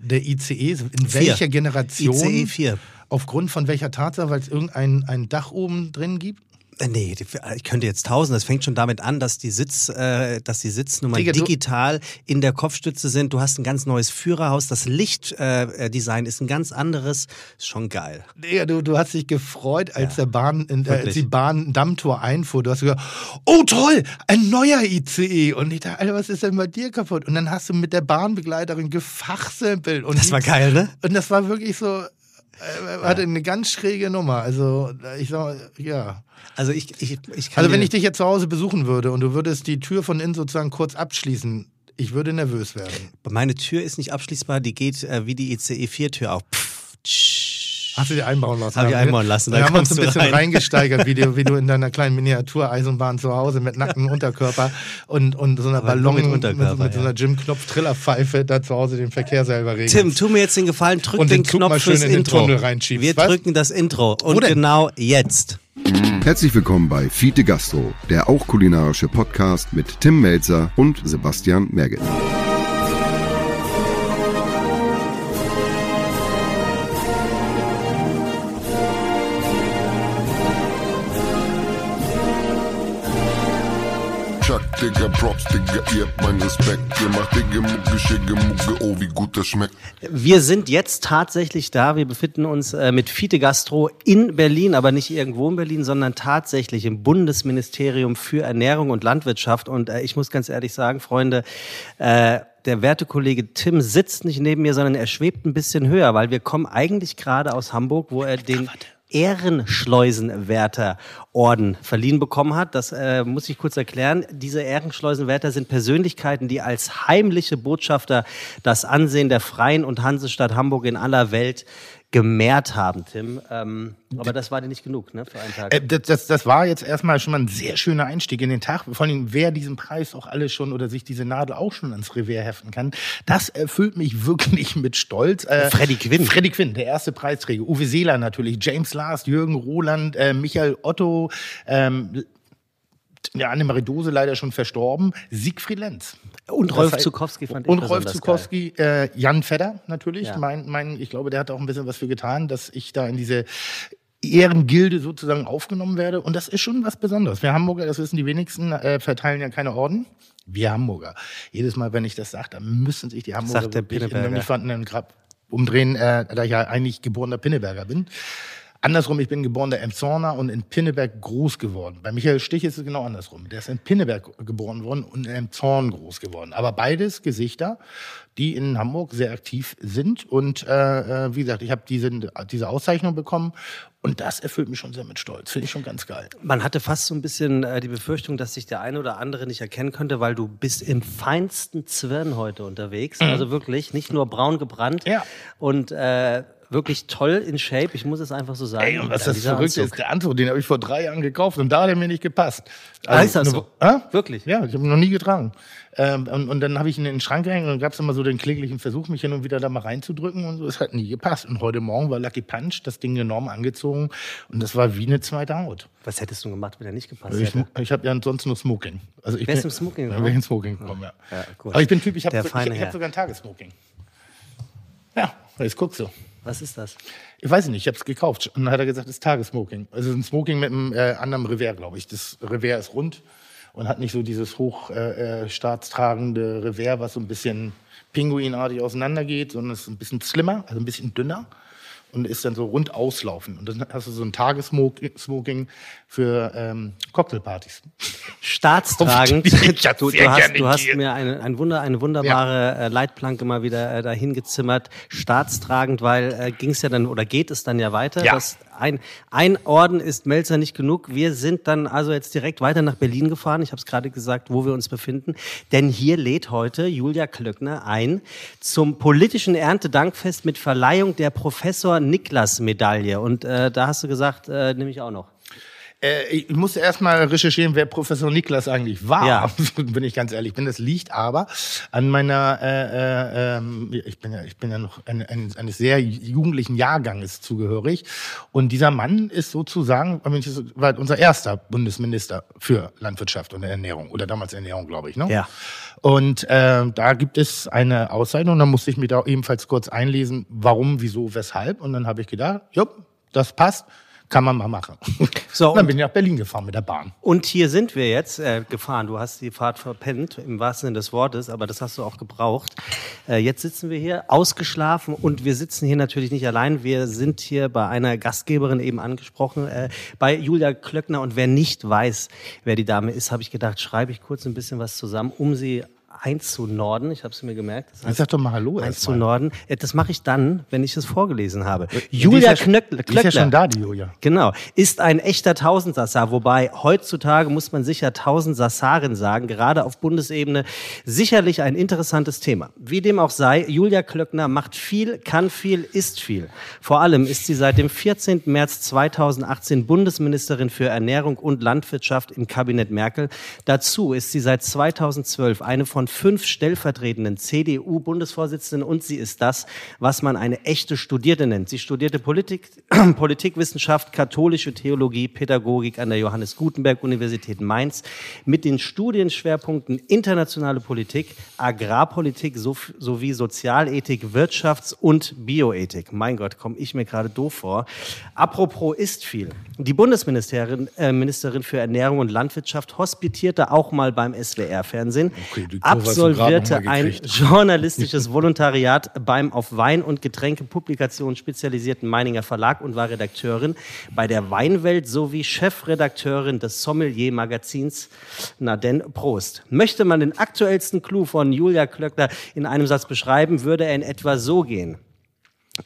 der ICE, in Vier. welcher Generation, 4. aufgrund von welcher Tatsache, weil es irgendein ein Dach oben drin gibt. Äh, Nee, ich könnte jetzt tausend. Das fängt schon damit an, dass die, Sitz, äh, dass die Sitznummern Digga, digital in der Kopfstütze sind. Du hast ein ganz neues Führerhaus. Das Lichtdesign äh, Design ist ein ganz anderes. Ist schon geil. Digga, du, du hast dich gefreut, als der Bahn, äh, als die Bahn Dammtor einfuhr. Du hast gesagt, oh toll, ein neuer ICE. Und ich dachte, Alter, was ist denn bei dir kaputt? Und dann hast du mit der Bahnbegleiterin gefachsimpelt. Und Das war geil, ne? Und das war wirklich so, äh, hatte eine ganz schräge Nummer. Also, ich sag, ja. Also ich, ich, ich kann Also, wenn ich dich jetzt zu Hause besuchen würde und du würdest die Tür von innen sozusagen kurz abschließen, ich würde nervös werden. Meine Tür ist nicht abschließbar, die geht äh, wie die ICE 4 Tür auf. Pff, tsch. Hast du dir einbauen lassen? Hab ich einbauen lassen, Wir da haben uns ein bisschen rein. reingesteigert, wie du, [LAUGHS] wie du in deiner kleinen Miniatureisenbahn zu Hause mit nacktem Unterkörper und, und so einer Ballon mit mit, Unterkörper, mit so einer Jim-Knopf-Trillerpfeife da zu Hause den Verkehr selber regeln. Tim, tu mir jetzt den Gefallen, drück Und den, den Knopf mal schön fürs in den Intro. Wir was? drücken das Intro und Wo denn? genau jetzt. Herzlich willkommen bei Fiete Gastro, der auch kulinarische Podcast mit Tim Melzer und Sebastian Merget. Digga, Props, Digga, ihr habt meinen Respekt. Ihr macht Digga, Mucke, Schicke, Mucke, oh, wie gut das schmeckt. Wir sind jetzt tatsächlich da. Wir befinden uns äh, mit Fiete Gastro in Berlin, aber nicht irgendwo in Berlin, sondern tatsächlich im Bundesministerium für Ernährung und Landwirtschaft. Und äh, ich muss ganz ehrlich sagen, Freunde, äh, der werte Kollege Tim sitzt nicht neben mir, sondern er schwebt ein bisschen höher, weil wir kommen eigentlich gerade aus Hamburg, wo er den Ehrenschleusenwärterorden verliehen bekommen hat. Das äh, muss ich kurz erklären. Diese Ehrenschleusenwärter sind Persönlichkeiten, die als heimliche Botschafter das Ansehen der Freien und Hansestadt Hamburg in aller Welt gemehrt haben, Tim. Ähm, aber das war dir nicht genug, ne, für einen Tag. Äh, das, das, das war jetzt erstmal schon mal ein sehr schöner Einstieg in den Tag. Vor allem, wer diesen Preis auch alle schon oder sich diese Nadel auch schon ans Revier heften kann, das erfüllt mich wirklich mit Stolz. Äh, Freddy Quinn. Freddy Quinn, der erste Preisträger. Uwe Seeler natürlich, James Last, Jürgen Roland, äh, Michael Otto, ähm, ja, Annemarie Dose leider schon verstorben, Siegfried Lenz. Und Das Rolf heißt- Zukowski fand ich Und Rolf Zukowski, äh, Jan Fedder natürlich. Ja. Mein, mein, ich glaube, der hat auch ein bisschen was für getan, dass ich da in diese Ehrengilde sozusagen aufgenommen werde. Und das ist schon was Besonderes. Wir Hamburger, das wissen die wenigsten, äh, verteilen ja keine Orden. Wir Hamburger. Jedes Mal, wenn ich das sage, dann müssen sich die Hamburger Sagt der wirklich in einem Grab umdrehen, äh, da ich ja eigentlich geborener Pinneberger bin. Andersrum, ich bin geborener Emshorner und in Pinneberg groß geworden. Bei Michael Stich ist es genau andersrum. Der ist in Pinneberg geboren worden und in Emshorn groß geworden. Aber beides Gesichter, die in Hamburg sehr aktiv sind. Und äh, äh, wie gesagt, ich habe diese, diese Auszeichnung bekommen und das erfüllt mich schon sehr mit Stolz. Finde ich schon ganz geil. Man hatte fast so ein bisschen äh, die Befürchtung, dass sich der eine oder andere nicht erkennen könnte, weil du bist im feinsten Zwirn heute unterwegs. Also wirklich, nicht nur braun gebrannt Mhm. Ja. und äh, wirklich toll in Shape. Ich muss es einfach so sagen. Ey, und was Ja, das Verrückte ist, der Anzug, den habe ich vor drei Jahren gekauft und da hat er mir nicht gepasst. Ah, ist das so? Hä? Wirklich? Ja, ich habe ihn noch nie getragen. Ähm, und, und dann habe ich ihn in den Schrank gehängt und dann gab es immer so den kläglichen Versuch, mich hin und wieder da mal reinzudrücken und so. Es hat nie gepasst. Und heute Morgen war Lucky Punch, das Ding genommen, angezogen und das war wie eine zweite Haut. Was hättest du gemacht, wenn er nicht gepasst Ich, hätte? ich habe ja sonst nur Smoking. Also ich Wärst bin- im Smoking Ja, gekommen? wäre ich in Smoking gekommen, ja. Ja, gut. Aber ich bin Typ, ich habe Herr. hab sogar ein Tagessmoking. Ja, jetzt guckst du. Was ist das? Ich weiß nicht, ich habe es gekauft. Und dann hat er gesagt, das ist Tagessmoking. Also ein Smoking mit einem äh, anderen Revers, glaube ich. Das Revers ist rund und hat nicht so dieses hoch äh, äh, Revers, was so ein bisschen pinguinartig auseinandergeht, sondern es ist ein bisschen slimmer, also ein bisschen dünner und ist dann so rund auslaufen. Und dann hast du so ein Tagessmoking für ähm, Cocktailpartys. Staatstragend. Ja Du, du hast, du hast mir eine, ein Wunder, eine wunderbare äh, Leitplanke mal wieder äh, dahin gezimmert. Staatstragend, weil äh, ging es ja dann oder geht es dann ja weiter. Ja. Das ein, ein Orden ist Melzer nicht genug. Wir sind dann also jetzt direkt weiter nach Berlin gefahren. Ich habe es gerade gesagt, wo wir uns befinden. Denn hier lädt heute Julia Klöckner ein zum politischen Erntedankfest mit Verleihung der Professor-Niklas-Medaille. Und äh, da hast du gesagt, äh, nehme ich auch noch. Äh, ich musste erst mal recherchieren, wer Professor Niklas eigentlich war. Ja. [LAUGHS] bin ich ganz ehrlich bin. Das liegt aber an meiner, äh, äh, ähm, ich bin ja, ich bin ja noch ein, ein, eines sehr jugendlichen Jahrganges zugehörig. Und dieser Mann ist sozusagen, war unser erster Bundesminister für Landwirtschaft und Ernährung oder damals Ernährung, glaube ich. Ne? Ja. Und äh, da gibt es eine Auszeichnung. Da musste ich mich da ebenfalls kurz einlesen, warum, wieso, weshalb. Und dann habe ich gedacht, jupp, das passt. Kann man mal machen. [LAUGHS] So, und dann bin ich nach Berlin gefahren mit der Bahn. Und hier sind wir jetzt äh, gefahren. Du hast die Fahrt verpennt, im wahrsten Sinne des Wortes, aber das hast du auch gebraucht. Äh, jetzt sitzen wir hier, ausgeschlafen und wir sitzen hier natürlich nicht allein. Wir sind hier bei einer Gastgeberin eben angesprochen, äh, bei Julia Klöckner. Und wer nicht weiß, wer die Dame ist, habe ich gedacht, schreibe ich kurz ein bisschen was zusammen, um sie einzunorden. Ich habe es mir gemerkt. Das Jetzt sag doch mal Hallo Eins erst zu mal. Norden. Ja, Das mache ich dann, wenn ich es vorgelesen habe. Die Julia ist ja, Knöck- Die ist Klöckner. ja schon da, die Julia. Genau. Ist ein echter Tausendsasar, wobei heutzutage muss man sicher Tausendsasarin sagen, gerade auf Bundesebene. Sicherlich ein interessantes Thema. Wie dem auch sei, Julia Klöckner macht viel, kann viel, ist viel. Vor allem ist sie seit dem 14. März 2018 Bundesministerin für Ernährung und Landwirtschaft im Kabinett Merkel. Dazu ist sie seit 2012 eine von fünf stellvertretenden CDU-Bundesvorsitzenden und sie ist das, was man eine echte Studierte nennt. Sie studierte Politik, [CLEARS THROAT] Politikwissenschaft, katholische Theologie, Pädagogik an der Johannes Gutenberg Universität Mainz mit den Studienschwerpunkten internationale Politik, Agrarpolitik so- sowie Sozialethik, Wirtschafts- und Bioethik. Mein Gott, komme ich mir gerade doof vor. Apropos ist viel. Die Bundesministerin äh, Ministerin für Ernährung und Landwirtschaft hospitierte auch mal beim SWR-Fernsehen, Okay, absolvierte ein journalistisches Volontariat beim auf Wein- und Getränkepublikationen spezialisierten Meininger Verlag und war Redakteurin bei der Weinwelt sowie Chefredakteurin des Sommelier-Magazins. Na denn, Prost. Möchte man den aktuellsten Clou von Julia Klöckner in einem Satz beschreiben, würde er in etwa so gehen.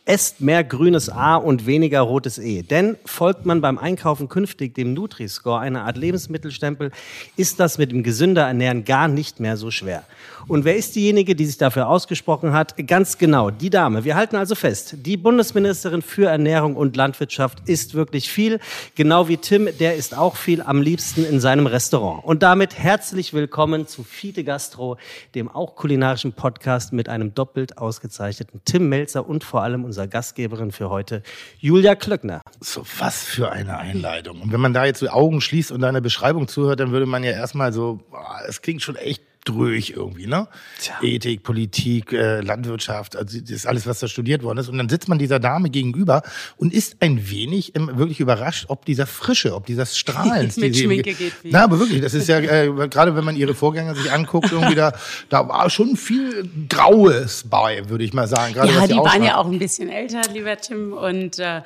Esst mehr grünes A und weniger rotes E. Denn folgt man beim Einkaufen künftig dem Nutri-Score, einer Art Lebensmittelstempel, ist das mit dem gesünder Ernähren gar nicht mehr so schwer. Und wer ist diejenige, die sich dafür ausgesprochen hat? Ganz genau, die Dame. Wir halten also fest, die Bundesministerin für Ernährung und Landwirtschaft ist wirklich viel. Genau wie Tim, der ist auch viel am liebsten in seinem Restaurant. Und damit herzlich willkommen zu Fide Gastro, dem auch kulinarischen Podcast mit einem doppelt ausgezeichneten Tim Melzer und vor allem unserer Gastgeberin für heute, Julia Klöckner. So, was für eine Einleitung. Und wenn man da jetzt die Augen schließt und deiner Beschreibung zuhört, dann würde man ja erstmal so, es klingt schon echt durch irgendwie, ne? Tja. Ethik, Politik, äh, Landwirtschaft, also das ist alles, was da studiert worden ist. Und dann sitzt man dieser Dame gegenüber und ist ein wenig ähm, wirklich überrascht, ob dieser Frische, ob dieser Strahlens. [LAUGHS] Mit die Schminke geht viel. Na, aber wirklich, das ist ja, äh, gerade wenn man ihre Vorgänger sich anguckt, irgendwie da, da war schon viel Graues bei, würde ich mal sagen. Gerade Ja, was die waren ja auch ein bisschen älter, lieber Tim. Und äh,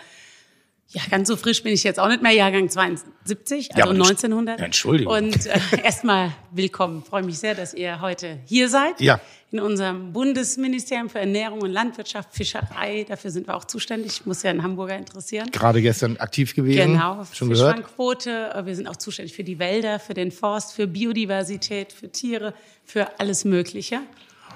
ja, ganz so frisch bin ich jetzt auch nicht mehr. Jahrgang 72, Ja, also du- 1900. Ja, Entschuldigung. Und äh, [LAUGHS] erstmal willkommen. Freue mich sehr, dass ihr heute hier seid. Ja. In unserem Bundesministerium für Ernährung und Landwirtschaft, Fischerei. Dafür sind wir auch zuständig. Muss ja einen Hamburger interessieren. Gerade gestern aktiv gewesen. Genau, Schon gehört? Fischfangquote. Äh, Wir sind auch zuständig für die Wälder, für den Forst, für Biodiversität, für Tiere, für alles Mögliche.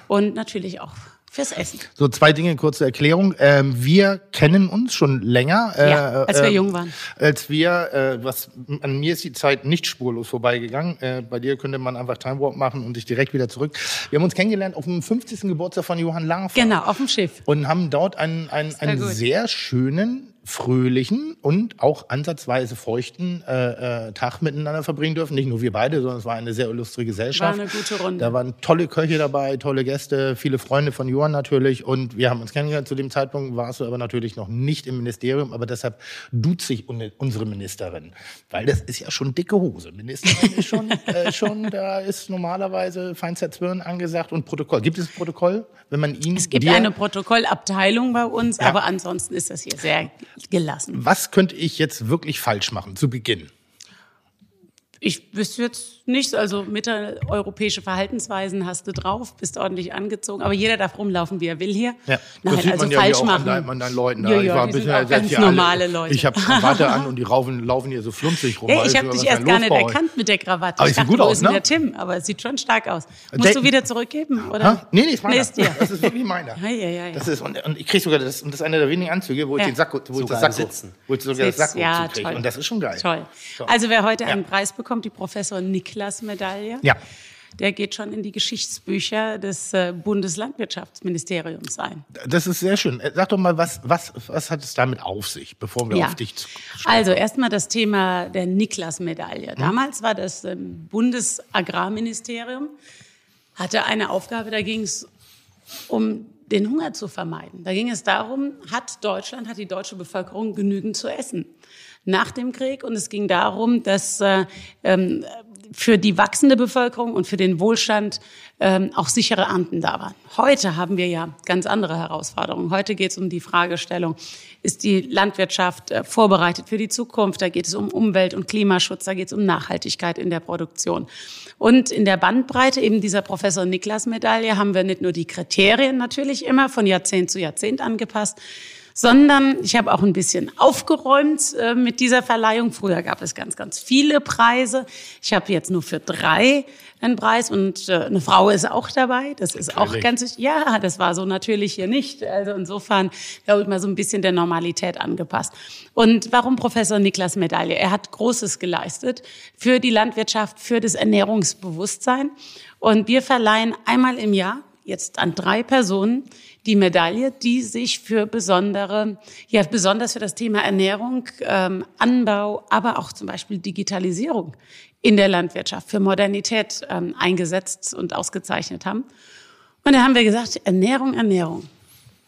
Und natürlich auch fürs Essen. So, zwei Dinge, kurze Erklärung. Ähm, wir kennen uns schon länger. äh, Ja, als wir ähm, jung waren. Als wir, äh, was, an mir ist die Zeit nicht spurlos vorbeigegangen. Äh, bei dir könnte man einfach Time Warp machen und sich direkt wieder zurück. Wir haben uns kennengelernt auf dem 50. Geburtstag von Johann Lafer. Genau, auf dem Schiff. Und haben dort einen, einen, einen sehr schönen, fröhlichen und auch ansatzweise feuchten äh, äh, Tag miteinander verbringen dürfen. Nicht nur wir beide, sondern es war eine sehr illustre Gesellschaft. War eine gute Runde. Da waren tolle Köche dabei, tolle Gäste, viele Freunde von Johann natürlich. Und wir haben uns kennengelernt. Zu dem Zeitpunkt warst du aber natürlich noch nicht im Ministerium, aber deshalb duzt sich un- unsere Ministerin. Weil das ist ja schon dicke Hose. Ministerin ist schon, [LAUGHS] äh, schon, da ist normalerweise feinster Zwirn angesagt und Protokoll. Gibt es Protokoll, wenn man ihn Es gibt eine Protokollabteilung bei uns, Ja. aber ansonsten ist das hier sehr gelassen. Was könnte ich jetzt wirklich falsch machen zu Beginn? Ich wüsste jetzt nichts, also mitteleuropäische Verhaltensweisen hast du drauf, bist ordentlich angezogen, aber jeder darf rumlaufen, wie er will hier. das Nein, sieht also man ja falsch auch machen. an, deinen- Leuten. da. Ja, ich ja, war die sind bisher auch ganz hier alle- normale Leute. Ich habe Krawatte an und die laufen, laufen hier so flunzig rum. Hey, ich habe dich erst gar nicht erkannt mit der Krawatte. Aber ich dachte, gut wo aus, ist ne? der Tim? Aber es sieht schon stark aus. Der- Musst du wieder zurückgeben? Oder? Ha? Nee, nee, ist meiner. Nee, ist dir. Das ist wirklich meiner. Ja, ja, ja, ja. Das ist, und, und ich krieg sogar, das, und das ist einer der wenigen Anzüge, wo ich Ja. den Sakko, wo ich das Sitzen. wo ich sogar das ja, toll. Und das ist schon geil. Toll. So. Also wer heute Ja. einen Preis bekommt, die Professor Niklas-Medaille, Ja. der geht schon in die Geschichtsbücher des äh, Bundeslandwirtschaftsministeriums ein. Das ist sehr schön. Äh, Sag doch mal, was, was, was hat es damit auf sich, bevor wir auf dich zu Also erstmal das Thema der Niklas-Medaille. Hm? Damals war das ähm, Bundesagrarministerium, hatte eine Aufgabe, da ging es um den Hunger zu vermeiden. Da ging es darum, hat Deutschland, hat die deutsche Bevölkerung genügend zu essen nach dem Krieg? Und es ging darum, dass äh, ähm, für die wachsende Bevölkerung und für den Wohlstand ähm, auch sichere Ernten da waren. Heute haben wir ja ganz andere Herausforderungen. Heute geht es um die Fragestellung, ist die Landwirtschaft äh, vorbereitet für die Zukunft? Da geht es um Umwelt- und Klimaschutz, da geht es um Nachhaltigkeit in der Produktion. Und in der Bandbreite eben dieser Professor Niklas-Medaille haben wir nicht nur die Kriterien natürlich immer von Jahrzehnt zu Jahrzehnt angepasst, sondern ich habe auch ein bisschen aufgeräumt äh, mit dieser Verleihung. Früher gab es ganz, ganz viele Preise. Ich habe jetzt nur für drei einen Preis und äh, eine Frau ist auch dabei. Das ist auch ganz, ja, das war so natürlich hier nicht. Also insofern, glaube ich mal, so ein bisschen der Normalität angepasst. Und warum Professor Niklas Medaille? Er hat Großes geleistet für die Landwirtschaft, für das Ernährungsbewusstsein. Und wir verleihen einmal im Jahr jetzt an drei Personen die Medaille, die sich für besondere, ja besonders für das Thema Ernährung, ähm, Anbau, aber auch zum Beispiel Digitalisierung in der Landwirtschaft für Modernität ähm, eingesetzt und ausgezeichnet haben. Und da haben wir gesagt, Ernährung, Ernährung.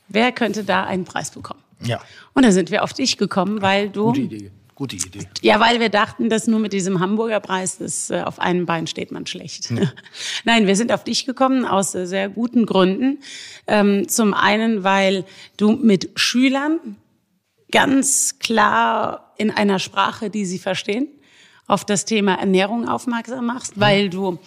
Wer könnte da einen Preis bekommen? Ja. Und da sind wir auf dich gekommen, weil du Gute Idee. Ja, weil wir dachten, dass nur mit diesem Hamburger Preis, das, äh, auf einem Bein steht man schlecht. [LAUGHS] Nein, wir sind auf dich gekommen aus äh, sehr guten Gründen. Ähm, zum einen, weil du mit Schülern ganz klar in einer Sprache, die sie verstehen, auf das Thema Ernährung aufmerksam machst, weil du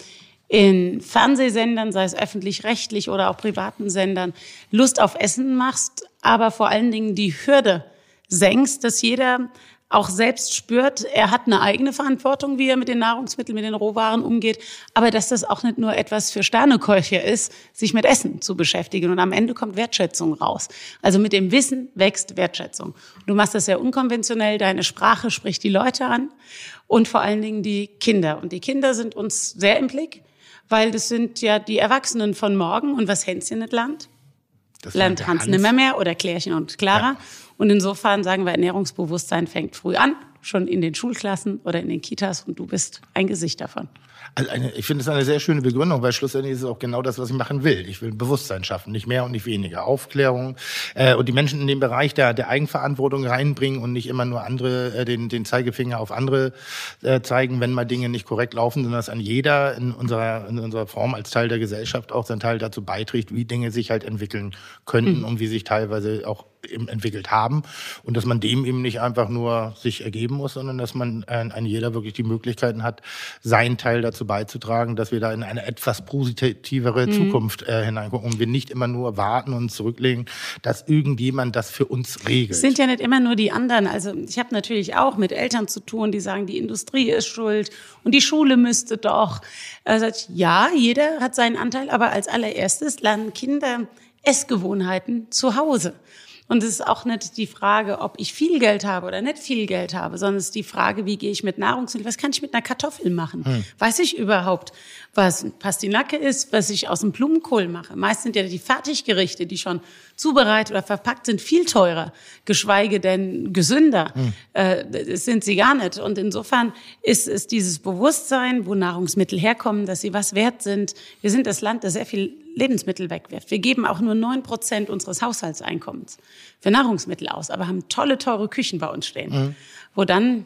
in Fernsehsendern, sei es öffentlich-rechtlich oder auch privaten Sendern, Lust auf Essen machst, aber vor allen Dingen die Hürde senkst, dass jeder auch selbst spürt, er hat eine eigene Verantwortung, wie er mit den Nahrungsmitteln, mit den Rohwaren umgeht, aber dass das auch nicht nur etwas für Sterneköche ist, sich mit Essen zu beschäftigen. Und am Ende kommt Wertschätzung raus. Also mit dem Wissen wächst Wertschätzung. Du machst das sehr unkonventionell, deine Sprache spricht die Leute an und vor allen Dingen die Kinder. Und die Kinder sind uns sehr im Blick, weil das sind ja die Erwachsenen von morgen. Und was Hänschen nicht lernt? Das lernt der Hans, nimmermehr oder Klärchen und Clara. Und insofern sagen wir, Ernährungsbewusstsein fängt früh an, schon in den Schulklassen oder in den Kitas und du bist ein Gesicht davon. Also eine, ich finde es eine sehr schöne Begründung, weil schlussendlich ist es auch genau das, was ich machen will. Ich will Bewusstsein schaffen, nicht mehr und nicht weniger. Aufklärung äh, und die Menschen in den Bereich der, der Eigenverantwortung reinbringen und nicht immer nur andere äh, den, den Zeigefinger auf andere äh, zeigen, wenn mal Dinge nicht korrekt laufen, sondern dass an jeder in unserer, in unserer Form als Teil der Gesellschaft auch seinen Teil dazu beiträgt, wie Dinge sich halt entwickeln könnten Mhm. und wie sich teilweise auch eben entwickelt haben und dass man dem eben nicht einfach nur sich ergeben muss, sondern dass man äh, an jeder wirklich die Möglichkeiten hat, seinen Teil dazu beizutragen, dass wir da in eine etwas positivere Zukunft äh, hineingucken und wir nicht immer nur warten und zurücklegen, dass irgendjemand das für uns regelt. Es sind ja nicht immer nur die anderen. Also ich habe natürlich auch mit Eltern zu tun, die sagen, die Industrie ist schuld und die Schule müsste doch. Also ja, jeder hat seinen Anteil, aber als allererstes lernen Kinder Essgewohnheiten zu Hause. Und es ist auch nicht die Frage, ob ich viel Geld habe oder nicht viel Geld habe, sondern es ist die Frage, wie gehe ich mit Nahrungsmitteln, was kann ich mit einer Kartoffel machen? Weiß ich überhaupt, was Pastinake ist, was ich aus dem Blumenkohl mache? Meist sind ja die Fertiggerichte, die schon zubereitet oder verpackt sind, viel teurer, geschweige denn gesünder. Äh, das sind sie gar nicht. Und insofern ist es dieses Bewusstsein, wo Nahrungsmittel herkommen, dass sie was wert sind. Wir sind das Land, das sehr viel Lebensmittel wegwirft. Wir geben auch nur neun Prozent unseres Haushaltseinkommens für Nahrungsmittel aus, aber haben tolle, teure Küchen bei uns stehen, wo dann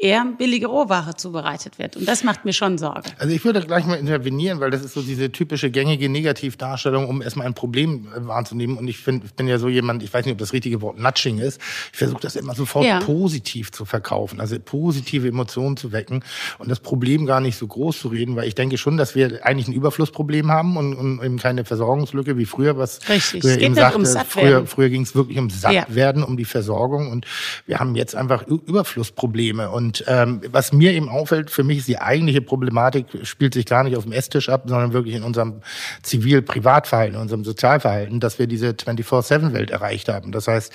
eher billige Rohware zubereitet wird. Und das macht mir schon Sorge. Also ich würde gleich mal intervenieren, weil das ist so diese typische gängige Negativdarstellung, um erstmal ein Problem äh, wahrzunehmen. Und ich finde, ich bin ja so jemand, ich weiß nicht, ob das richtige Wort Nudging ist. Ich versuche das immer sofort Ja. positiv zu verkaufen, also positive Emotionen zu wecken und das Problem gar nicht so groß zu reden, weil ich denke schon, dass wir eigentlich ein Überflussproblem haben und, und eben keine Versorgungslücke wie früher, was Richtig. du ja eben nicht sagte, ums früher, früher ging es wirklich Ja. Sattwerden, um die Versorgung und wir haben jetzt einfach Überflussprobleme und ähm, was mir eben auffällt, für mich ist die eigentliche Problematik, spielt sich gar nicht auf dem Esstisch ab, sondern wirklich in unserem Zivil-Privatverhalten, in unserem Sozialverhalten, dass wir diese 24-7-Welt erreicht haben. Das heißt,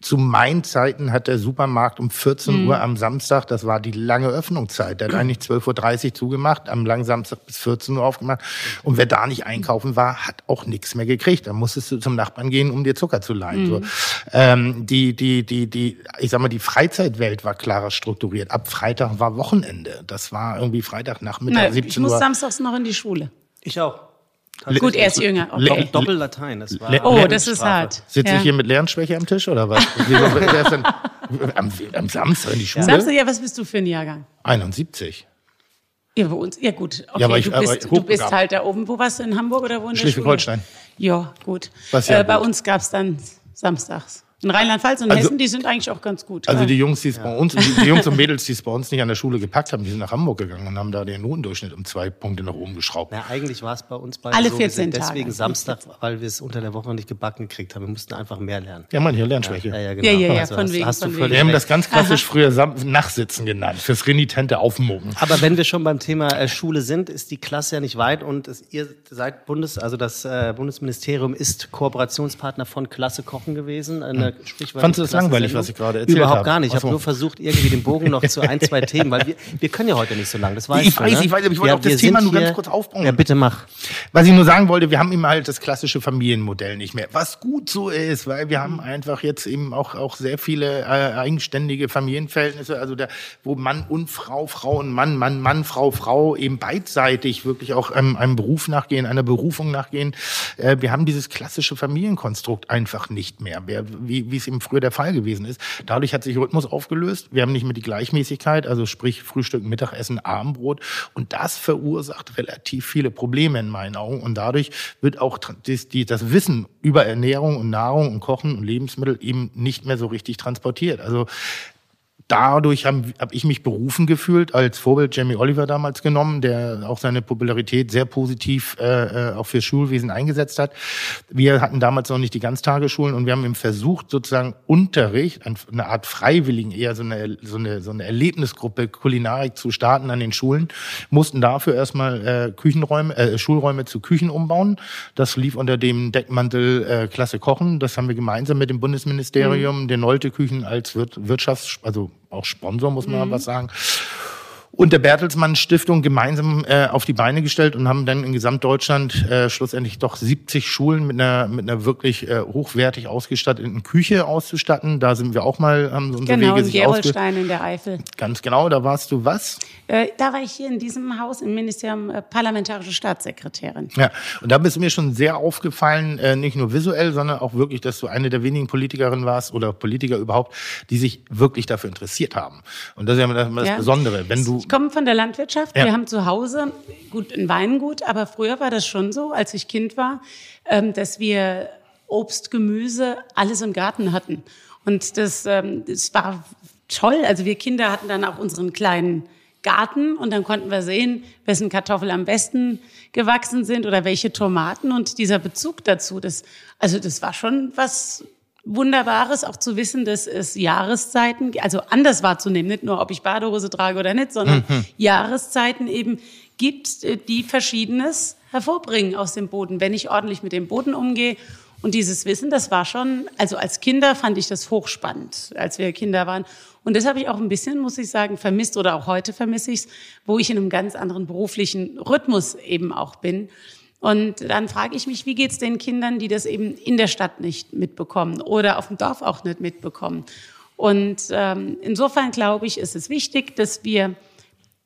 zu meinen Zeiten hat der Supermarkt um 14 Uhr am Samstag, das war die lange Öffnungszeit, der hat eigentlich 12.30 Uhr zugemacht, am langen Samstag bis 14 Uhr aufgemacht. Und wer da nicht einkaufen war, hat auch nichts mehr gekriegt. Dann musstest du zum Nachbarn gehen, um dir Zucker zu leihen. So. Ähm, die, die, die, die, ich sag mal, die Freizeitwelt war klarer strukturiert. Ab Freitag war Wochenende. Das war irgendwie Freitagnachmittag, Na, 17 ich muss Uhr. samstags noch in die Schule. Ich auch. Gut, er ist jünger. Okay. Doppel Latein. Das war Le- Oh, das ist hart. Sitze Ja. ich hier mit Lernschwäche am Tisch oder was? [LAUGHS] Am, am Samstag in die Schule? Samstag, ja, was bist du für ein Jahrgang? 71. Ja, bei uns. Ja, gut. Okay, Ja, aber ich- du, aber bist, du hochbegabt. bist halt da oben. Wo warst du? In Hamburg oder wo in der Schleswig-Holstein. Ja, gut. Was ja äh, bei uns gab's dann samstags. In Rheinland-Pfalz und Also- Hessen, die sind eigentlich auch ganz gut. Also ja. die Jungs, die es bei uns, die, die Jungs und [LAUGHS] Mädels, die es bei uns nicht an der Schule gepackt haben, die sind nach Hamburg gegangen und haben da den Notendurchschnitt um zwei Punkte nach oben geschraubt. Na, eigentlich war es bei uns beiden Alle so, wir 14 sind deswegen Tage. Samstag, weil wir es unter der Woche nicht gebacken gekriegt haben. Wir mussten einfach mehr lernen. Ja, man, hier Lernschwäche. Ja, ja, genau. Ja, ja, ja, Also von hast, wegen, hast du von völlig Wir haben das ganz klassisch früher Sam Nachsitzen genannt, fürs renitente Aufmucken. Aber wenn wir schon beim Thema äh, Schule sind, ist die Klasse ja nicht weit und es, ihr seid Bundes, also das äh, Bundesministerium ist Kooperationspartner von Klasse Kochen gewesen. Eine sprichwörtliche Fandst du das langweilig, Sendung. was ich gerade erzählt Überhaupt habe? gar nicht. Ich habe nur versucht, irgendwie den Bogen noch zu ein, zwei [LAUGHS] Themen, weil wir, wir können ja heute nicht so lange. Das weißt Ich du, weiß, ne? ich weiß, aber ich wollte auch das wir Thema nur ganz kurz aufbauen. Ja, bitte mach. Was ich nur sagen wollte, wir haben eben halt das klassische Familienmodell nicht mehr. Was gut so ist, weil wir haben einfach jetzt eben auch, auch sehr viele äh, eigenständige Familienverhältnisse, also der, wo Mann und Frau, Frau und Mann, Mann, Mann, Frau, Frau eben beidseitig wirklich auch ähm, einem Beruf nachgehen, einer Berufung nachgehen. Äh, wir haben dieses klassische Familienkonstrukt einfach nicht mehr, wer- wie, wie es eben früher der Fall gewesen ist. Dadurch hat sich Rhythmus aufgelöst. Wir haben nicht mehr die Gleichmäßigkeit, also sprich Frühstück, Mittagessen, Abendbrot. Und das verursacht relativ viele Probleme in meinen Augen. Und dadurch wird auch das, die, das Wissen über Ernährung und Nahrung und Kochen und Lebensmittel eben nicht mehr so richtig transportiert. Also dadurch habe hab ich mich berufen gefühlt, als Vorbild Jamie Oliver damals genommen, der auch seine Popularität sehr positiv äh, äh auch für Schulwesen eingesetzt hat. Wir hatten damals noch nicht die Ganztagesschulen und wir haben ihm versucht, sozusagen Unterricht, eine Art Freiwilligen, eher so eine, so eine, so eine Erlebnisgruppe Kulinarik zu starten an den Schulen, mussten dafür erstmal äh, Küchenräume, äh, Schulräume zu Küchen umbauen. Das lief unter dem Deckmantel äh, Klasse Kochen. Das haben wir gemeinsam mit dem Bundesministerium, mhm. den Nolte Küchen als Wirtschafts-, also auch Sponsor, muss man mhm. was sagen und der Bertelsmann Stiftung gemeinsam äh, auf die Beine gestellt und haben dann in Gesamtdeutschland äh, schlussendlich doch 70 Schulen mit einer mit einer wirklich äh, hochwertig ausgestatteten Küche auszustatten. Da sind wir auch mal haben unsere genau, Wege sich Gerolstein in der Eifel. Ganz genau, da warst du was? Äh, da war ich hier in diesem Haus im Ministerium äh, parlamentarische Staatssekretärin. Ja, und da bist du mir schon sehr aufgefallen, äh, nicht nur visuell, sondern auch wirklich, dass du eine der wenigen Politikerinnen warst oder Politiker überhaupt, die sich wirklich dafür interessiert haben. Und das ist ja das, das ja. Besondere, wenn du ich komme von der Landwirtschaft. Ja. Wir haben zu Hause gut ein Weingut, aber früher war das schon so, als ich Kind war, ähm, dass wir Obst, Gemüse, alles im Garten hatten. Und das, ähm, das war toll. Also wir Kinder hatten dann auch unseren kleinen Garten und dann konnten wir sehen, wessen Kartoffeln am besten gewachsen sind oder welche Tomaten und dieser Bezug dazu. Das, also das war schon was Wunderbares, auch zu wissen, dass es Jahreszeiten, also anders wahrzunehmen, nicht nur, ob ich Badehose trage oder nicht, sondern mhm. Jahreszeiten eben gibt, äh, die Verschiedenes hervorbringen aus dem Boden, wenn ich ordentlich mit dem Boden umgehe. Und dieses Wissen, das war schon, also als Kinder fand ich das hochspannend, als wir Kinder waren. Und das habe ich auch ein bisschen, muss ich sagen, vermisst oder auch heute vermisse ich es, wo ich in einem ganz anderen beruflichen Rhythmus eben auch bin. Und dann frage ich mich, wie geht es den Kindern, die das eben in der Stadt nicht mitbekommen oder auf dem Dorf auch nicht mitbekommen? Und ähm, insofern glaube ich, ist es wichtig, dass wir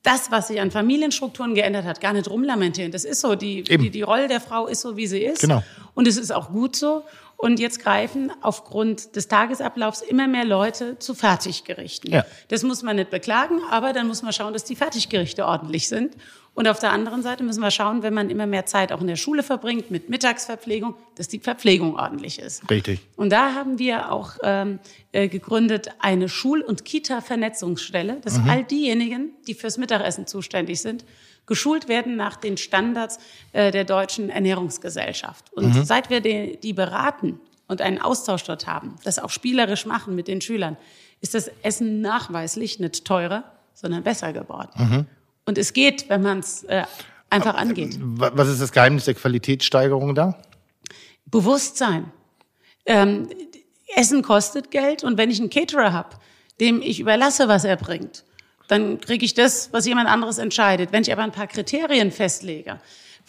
das, was sich an Familienstrukturen geändert hat, gar nicht rumlamentieren. Das ist so. Die, die, die Rolle der Frau ist so, wie sie ist. Genau. Und es ist auch gut so. Und jetzt greifen aufgrund des Tagesablaufs immer mehr Leute zu Fertiggerichten. Ja. Das muss man nicht beklagen, aber dann muss man schauen, dass die Fertiggerichte ordentlich sind. Und auf der anderen Seite müssen wir schauen, wenn man immer mehr Zeit auch in der Schule verbringt mit Mittagsverpflegung, dass die Verpflegung ordentlich ist. Richtig. Und da haben wir auch ähm, äh, gegründet eine Schul- und Kita-Vernetzungsstelle, dass mhm. all diejenigen, die fürs Mittagessen zuständig sind, geschult werden nach den Standards äh, der deutschen Ernährungsgesellschaft. Und mhm. seit wir die, die beraten und einen Austausch dort haben, das auch spielerisch machen mit den Schülern, ist das Essen nachweislich nicht teurer, sondern besser geworden. Mhm. Und es geht, wenn man es äh, einfach angeht. Was ist das Geheimnis der Qualitätssteigerung da? Bewusstsein. Ähm, Essen kostet Geld und wenn ich einen Caterer habe, dem ich überlasse, was er bringt, dann kriege ich das, was jemand anderes entscheidet. Wenn ich aber ein paar Kriterien festlege,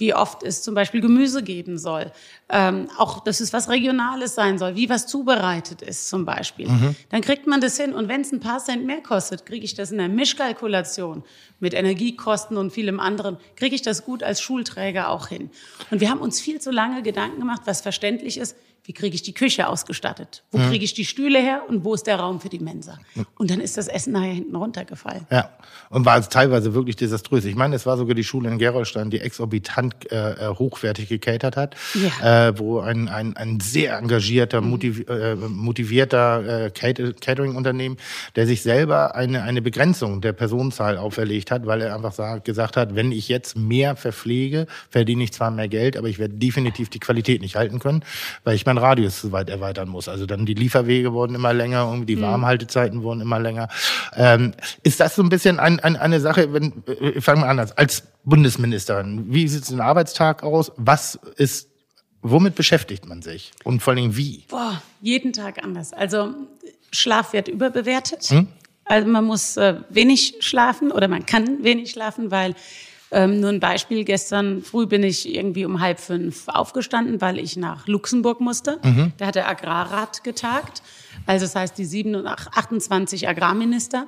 wie oft es zum Beispiel Gemüse geben soll, ähm, auch dass es was Regionales sein soll, wie was zubereitet ist zum Beispiel. Mhm. Dann kriegt man das hin und wenn es ein paar Cent mehr kostet, kriege ich das in der Mischkalkulation mit Energiekosten und vielem anderen, kriege ich das gut als Schulträger auch hin. Und wir haben uns viel zu lange Gedanken gemacht, was verständlich ist, wie kriege ich die Küche ausgestattet? Wo mhm. kriege ich die Stühle her und wo ist der Raum für die Mensa? Und dann ist das Essen nachher hinten runtergefallen. Ja, und war es teilweise wirklich desaströs. Ich meine, es war sogar die Schule in Gerolstein, die exorbitant äh, äh hochwertig gecatert hat, ja. äh, wo ein, ein, ein sehr engagierter, motiv, äh, motivierter äh, Catering-Unternehmen, der sich selber eine, eine Begrenzung der Personenzahl auferlegt hat, weil er einfach sagt, gesagt hat, wenn ich jetzt mehr verpflege, verdiene ich zwar mehr Geld, aber ich werde definitiv die Qualität nicht halten können, weil ich meinen Radius weit erweitern muss. Also dann die Lieferwege wurden immer länger, und die mhm. Warmhaltezeiten wurden immer länger. Ähm, ist das so ein bisschen ein, ein, eine Sache, wenn, äh, fangen wir anders, als Bundesministerin, wie sieht ein Arbeitstag aus? Was ist Womit beschäftigt man sich? Und vor allen Dingen wie? Boah, jeden Tag anders. Also Schlaf wird überbewertet. Hm? Also man muss äh, wenig schlafen oder man kann wenig schlafen, weil ähm, nur ein Beispiel, gestern früh bin ich irgendwie um halb fünf aufgestanden, weil ich nach Luxemburg musste. Mhm. Da hat der Agrarrat getagt. Also das heißt, die 27, 28 Agrarminister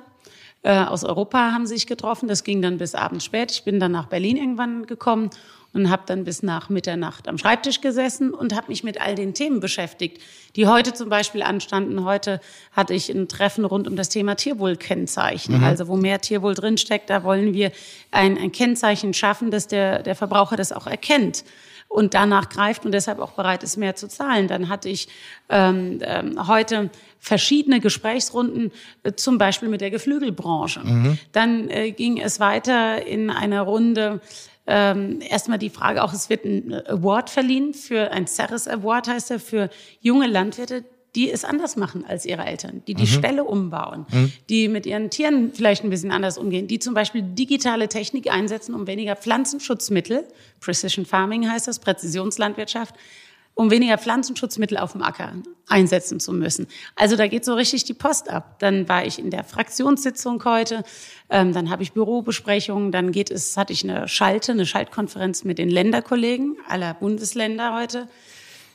äh, aus Europa haben sich getroffen. Das ging dann bis abends spät. Ich bin dann nach Berlin irgendwann gekommen und habe dann bis nach Mitternacht am Schreibtisch gesessen und habe mich mit all den Themen beschäftigt, die heute zum Beispiel anstanden. Heute hatte ich ein Treffen rund um das Thema Tierwohlkennzeichen. Mhm. Also wo mehr Tierwohl drinsteckt, da wollen wir ein, ein Kennzeichen schaffen, dass der, der Verbraucher das auch erkennt. und danach greift und deshalb auch bereit ist, mehr zu zahlen. Dann hatte ich ähm, ähm, heute verschiedene Gesprächsrunden, äh, zum Beispiel mit der Geflügelbranche. Mhm. Dann äh, ging es weiter in einer Runde ähm, erstmal die Frage auch, es wird ein Award verliehen für ein Ceres Award heißt er für junge Landwirte, die es anders machen als ihre Eltern, die die mhm. Ställe umbauen, mhm. die mit ihren Tieren vielleicht ein bisschen anders umgehen, die zum Beispiel digitale Technik einsetzen, um weniger Pflanzenschutzmittel, Precision Farming heißt das, Präzisionslandwirtschaft, um weniger Pflanzenschutzmittel auf dem Acker einsetzen zu müssen. Also da geht so richtig die Post ab. Dann war ich in der Fraktionssitzung heute, ähm, dann habe ich Bürobesprechungen, dann geht es, hatte ich eine Schalte, eine Schaltkonferenz mit den Länderkollegen aller Bundesländer heute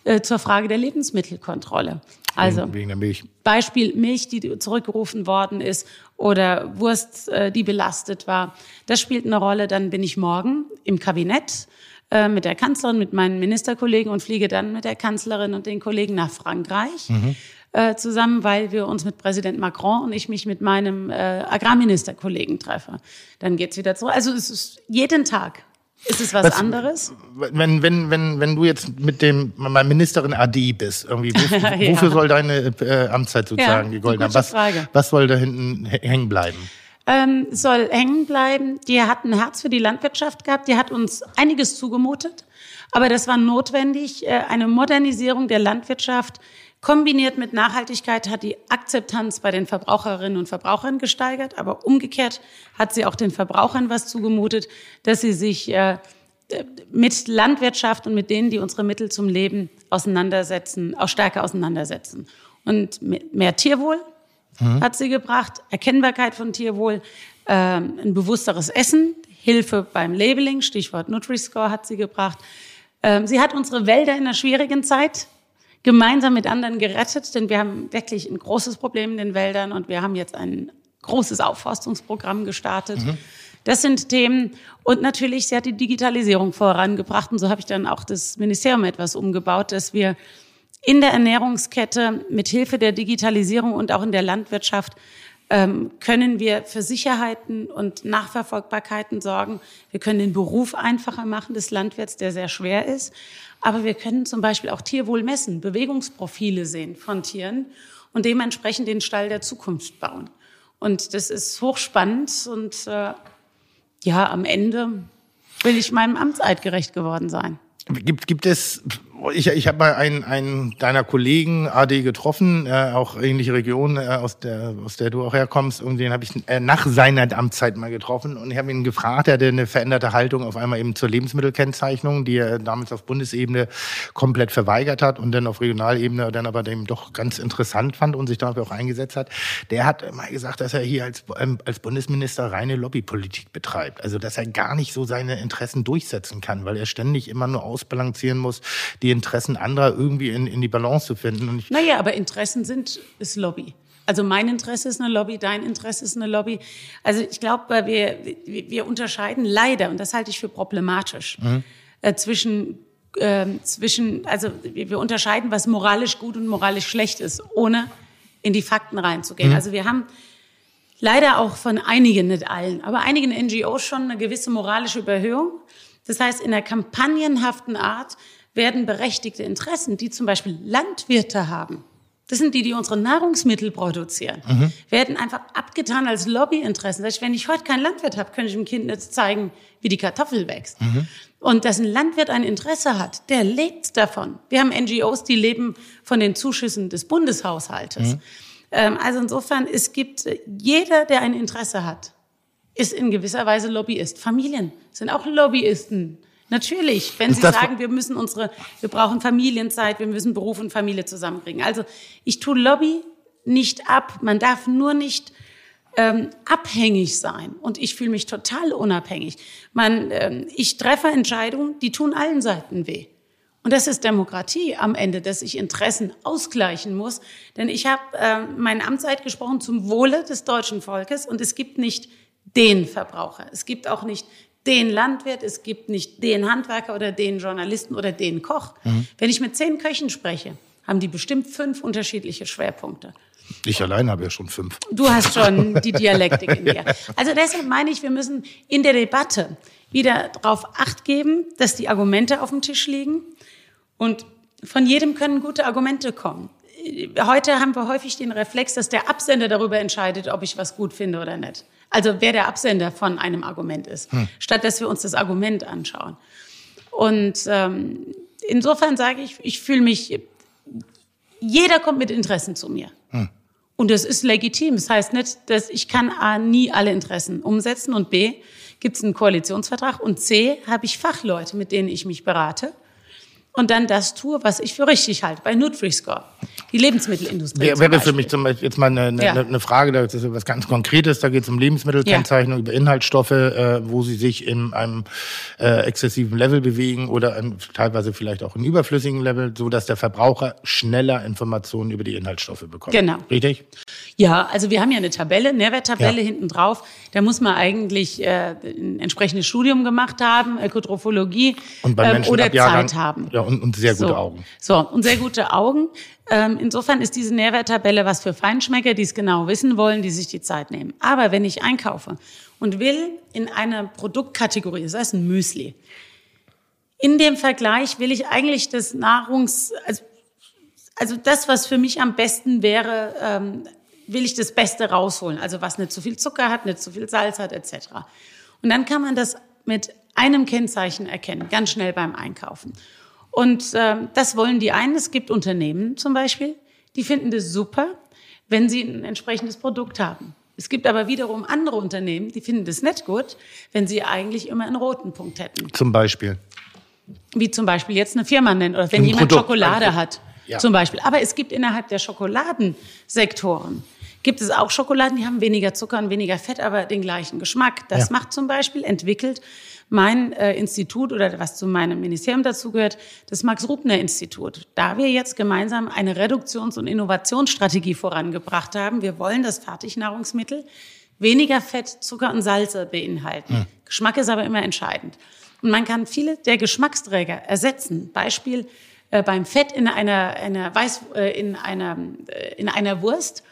äh, zur Frage der Lebensmittelkontrolle. Also wegen der Milch. Beispiel Milch, die zurückgerufen worden ist oder Wurst, äh, die belastet war. Das spielt eine Rolle. Dann bin ich morgen im Kabinett äh, mit der Kanzlerin, mit meinen Ministerkollegen und fliege dann mit der Kanzlerin und den Kollegen nach Frankreich. Mhm. Äh, zusammen, weil wir uns mit Präsident Macron und ich mich mit meinem äh, Agrarministerkollegen treffe. Dann geht's wieder zurück. Also es ist jeden Tag ist es was, was, anderes? Wenn, wenn, wenn, wenn du jetzt mit dem Ministerin AD bist, irgendwie, wofür, [LAUGHS] ja. wofür soll deine äh, Amtszeit sozusagen ja, die goldene? Was, Frage. was soll da hinten hängen bleiben? Ähm, soll hängen bleiben. Die hat ein Herz für die Landwirtschaft gehabt. Die hat uns einiges zugemutet. Aber das war notwendig. Äh, eine Modernisierung der Landwirtschaft kombiniert mit Nachhaltigkeit hat die Akzeptanz bei den Verbraucherinnen und Verbrauchern gesteigert. Aber umgekehrt hat sie auch den Verbrauchern was zugemutet, dass sie sich äh, mit Landwirtschaft und mit denen, die unsere Mittel zum Leben auseinandersetzen, auch stärker auseinandersetzen. Und mehr Tierwohl, mhm. hat sie gebracht, Erkennbarkeit von Tierwohl, ähm, ein bewussteres Essen, Hilfe beim Labeling, Stichwort Nutri-Score hat sie gebracht. Ähm, sie hat unsere Wälder in einer schwierigen Zeit gemeinsam mit anderen gerettet, denn wir haben wirklich ein großes Problem in den Wäldern und wir haben jetzt ein großes Aufforstungsprogramm gestartet. Mhm. Das sind Themen. Und natürlich, sie hat die Digitalisierung vorangebracht. Und so habe ich dann auch das Ministerium etwas umgebaut, dass wir in der Ernährungskette mit Hilfe der Digitalisierung und auch in der Landwirtschaft ähm, können wir für Sicherheiten und Nachverfolgbarkeiten sorgen. Wir können den Beruf einfacher machen des Landwirts, der sehr schwer ist. Aber wir können zum Beispiel auch Tierwohl messen, Bewegungsprofile sehen von Tieren und dementsprechend den Stall der Zukunft bauen. Und das ist hochspannend und äh, ja, am Ende will ich meinem Amtseid gerecht geworden sein. Gibt, gibt es ich, ich habe mal einen, einen deiner Kollegen AD getroffen, äh, auch ähnliche Region, äh, aus, der, aus der du auch herkommst. Und den habe ich äh, nach seiner Amtszeit mal getroffen. Und ich habe ihn gefragt, er hatte eine veränderte Haltung auf einmal eben zur Lebensmittelkennzeichnung, die er damals auf Bundesebene komplett verweigert hat und dann auf Regionalebene dann aber dem doch ganz interessant fand und sich dafür auch eingesetzt hat. Der hat mal gesagt, dass er hier als, ähm, als Bundesminister reine Lobbypolitik betreibt. Also dass er gar nicht so seine Interessen durchsetzen kann, weil er ständig immer nur ausbalancieren muss, die die Interessen anderer irgendwie in, in die Balance zu finden. Und ich naja, aber Interessen sind ist Lobby. Also mein Interesse ist eine Lobby, dein Interesse ist eine Lobby. Also ich glaube, wir, wir unterscheiden leider, und das halte ich für problematisch, mhm. äh, zwischen, äh, zwischen, also wir unterscheiden, was moralisch gut und moralisch schlecht ist, ohne in die Fakten reinzugehen. Mhm. Also wir haben leider auch von einigen, nicht allen, aber einigen NGOs schon eine gewisse moralische Überhöhung. Das heißt, in einer kampagnenhaften Art werden berechtigte Interessen, die zum Beispiel Landwirte haben, das sind die, die unsere Nahrungsmittel produzieren, mhm. werden einfach abgetan als Lobbyinteressen. Das heißt, wenn ich heute keinen Landwirt habe, könnte ich dem Kind jetzt zeigen, wie die Kartoffel wächst. Mhm. Und dass ein Landwirt ein Interesse hat, der lebt davon. Wir haben NGOs, die leben von den Zuschüssen des Bundeshaushaltes. Mhm. Ähm, also insofern, es gibt jeder, der ein Interesse hat, ist in gewisser Weise Lobbyist. Familien sind auch Lobbyisten. Natürlich, wenn Sie sagen, wir müssen unsere, wir brauchen Familienzeit, wir müssen Beruf und Familie zusammenkriegen. Also ich tue Lobby nicht ab. Man darf nur nicht ähm, abhängig sein. Und ich fühle mich total unabhängig. Man, ähm, ich treffe Entscheidungen, die tun allen Seiten weh. Und das ist Demokratie am Ende, dass ich Interessen ausgleichen muss. Denn ich habe äh, meine Amtszeit gesprochen zum Wohle des deutschen Volkes und es gibt nicht den Verbraucher. Es gibt auch nicht den Landwirt, es gibt nicht den Handwerker oder den Journalisten oder den Koch. Mhm. Wenn ich mit zehn Köchen spreche, haben die bestimmt fünf unterschiedliche Schwerpunkte. Ich allein habe ja schon fünf. Du hast schon die Dialektik in dir. [LAUGHS] Also deshalb meine ich, wir müssen in der Debatte wieder darauf acht geben, dass die Argumente auf dem Tisch liegen. Und von jedem können gute Argumente kommen. Heute haben wir häufig den Reflex, dass der Absender darüber entscheidet, ob ich was gut finde oder nicht. Also wer der Absender von einem Argument ist, hm. statt dass wir uns das Argument anschauen. Und ähm, insofern sage ich, ich fühle mich, jeder kommt mit Interessen zu mir. Hm. Und das ist legitim. Das heißt nicht, dass ich kann A, nie alle Interessen umsetzen und B, gibt es einen Koalitionsvertrag und C, habe ich Fachleute, mit denen ich mich berate und dann das tue, was ich für richtig halte. Bei Nutri-Score, die Lebensmittelindustrie. Wäre, wäre für mich zum Beispiel jetzt mal eine, eine, ja. eine Frage, das ist was ganz Konkretes, da geht es um Lebensmittelkennzeichnung, ja. über Inhaltsstoffe, äh, wo sie sich in einem äh, exzessiven Level bewegen oder ähm, teilweise vielleicht auch im überflüssigen Level, so dass der Verbraucher schneller Informationen über die Inhaltsstoffe bekommt. Genau. Richtig? Ja, also wir haben ja eine Tabelle, Nährwerttabelle ja. hinten drauf. Da muss man eigentlich äh, ein entsprechendes Studium gemacht haben, Ökotrophologie ähm, oder Zeit haben. Ja, und, und sehr gute so. Augen. So, und sehr gute Augen. Ähm, insofern ist diese Nährwerttabelle was für Feinschmecker, die es genau wissen wollen, die sich die Zeit nehmen. Aber wenn ich einkaufe und will in einer Produktkategorie, das heißt ein Müsli, in dem Vergleich will ich eigentlich das Nahrungs, also, also das, was für mich am besten wäre, ähm, will ich das Beste rausholen. Also was nicht zu viel Zucker hat, nicht zu viel Salz hat, etc. Und dann kann man das mit einem Kennzeichen erkennen, ganz schnell beim Einkaufen. Und äh, das wollen die einen. Es gibt Unternehmen zum Beispiel, die finden das super, wenn sie ein entsprechendes Produkt haben. Es gibt aber wiederum andere Unternehmen, die finden das nicht gut, wenn sie eigentlich immer einen roten Punkt hätten. Zum Beispiel? Wie zum Beispiel jetzt eine Firma nennen oder wenn ein jemand Produkt. Schokolade hat. Ja. Zum Beispiel. Aber es gibt innerhalb der Schokoladensektoren gibt es auch Schokoladen, die haben weniger Zucker und weniger Fett, aber den gleichen Geschmack. Das ja. macht zum Beispiel entwickelt mein äh, Institut oder was zu meinem Ministerium dazugehört, das Max-Rubner-Institut. Da wir jetzt gemeinsam eine Reduktions- und Innovationsstrategie vorangebracht haben, wir wollen das Fertignahrungsmittel weniger Fett, Zucker und Salze beinhalten. Hm. Geschmack ist aber immer entscheidend. Und man kann viele der Geschmacksträger ersetzen. Beispiel äh, beim Fett in einer, einer Weiß, äh, in einer, äh, in einer Wurst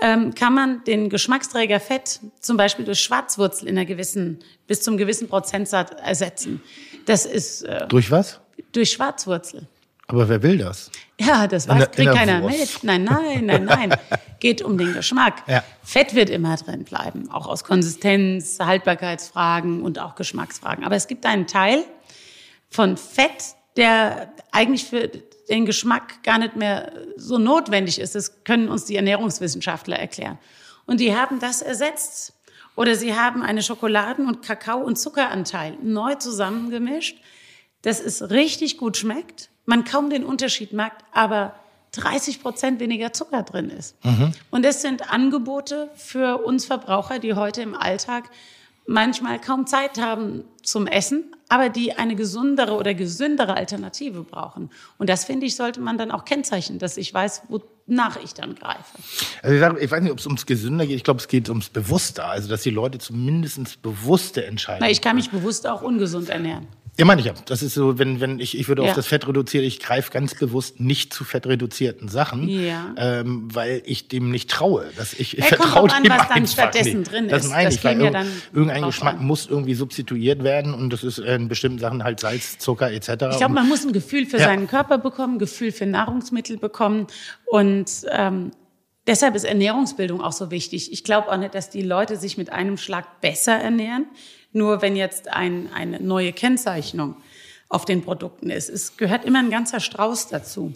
ähm, kann man den Geschmacksträger Fett zum Beispiel durch Schwarzwurzel in einer gewissen, bis zum gewissen Prozentsatz ersetzen. Das ist. Äh, durch was? Durch Schwarzwurzel. Aber wer will das? Ja, das weiß, kriegt keiner mit. Nein, nein, nein, nein. [LAUGHS] Geht um den Geschmack. Ja. Fett wird immer drin bleiben, auch aus Konsistenz, Haltbarkeitsfragen und auch Geschmacksfragen. Aber es gibt einen Teil von Fett, der eigentlich für den Geschmack gar nicht mehr so notwendig ist. Das können uns die Ernährungswissenschaftler erklären. Und die haben das ersetzt. Oder sie haben eine Schokoladen- und Kakao- und Zuckeranteil neu zusammengemischt, dass es richtig gut schmeckt, man kaum den Unterschied merkt, aber 30 Prozent weniger Zucker drin ist. Mhm. Und es sind Angebote für uns Verbraucher, die heute im Alltag manchmal kaum Zeit haben zum Essen, aber die eine gesundere oder gesündere Alternative brauchen. Und das finde ich, sollte man dann auch kennzeichnen, dass ich weiß, wonach ich dann greife. Also ich, sage, ich weiß nicht, ob es ums Gesünder geht. Ich glaube, es geht ums Bewusster. Also, dass die Leute zumindest bewusste entscheiden. Na, ich kann mich bewusst auch ungesund ernähren. Ja, meine ich ja. Das ist so, wenn, wenn ich, ich würde ja. auf das Fett reduzieren, ich greife ganz bewusst nicht zu fettreduzierten Sachen, ja. ähm, weil ich dem nicht traue. Dass ich ich vertraue an, dem was dann stattdessen nicht. drin das ist. Meine das ich, weil ja irgendein Geschmack an. muss irgendwie substituiert werden und das ist in bestimmten Sachen halt Salz, Zucker etc. Ich glaube, man muss ein Gefühl für seinen Körper bekommen, ein Gefühl für Nahrungsmittel bekommen und ähm, Deshalb ist Ernährungsbildung auch so wichtig. Ich glaube auch nicht, dass die Leute sich mit einem Schlag besser ernähren. Nur wenn jetzt ein, eine neue Kennzeichnung auf den Produkten ist. Es gehört immer ein ganzer Strauß dazu.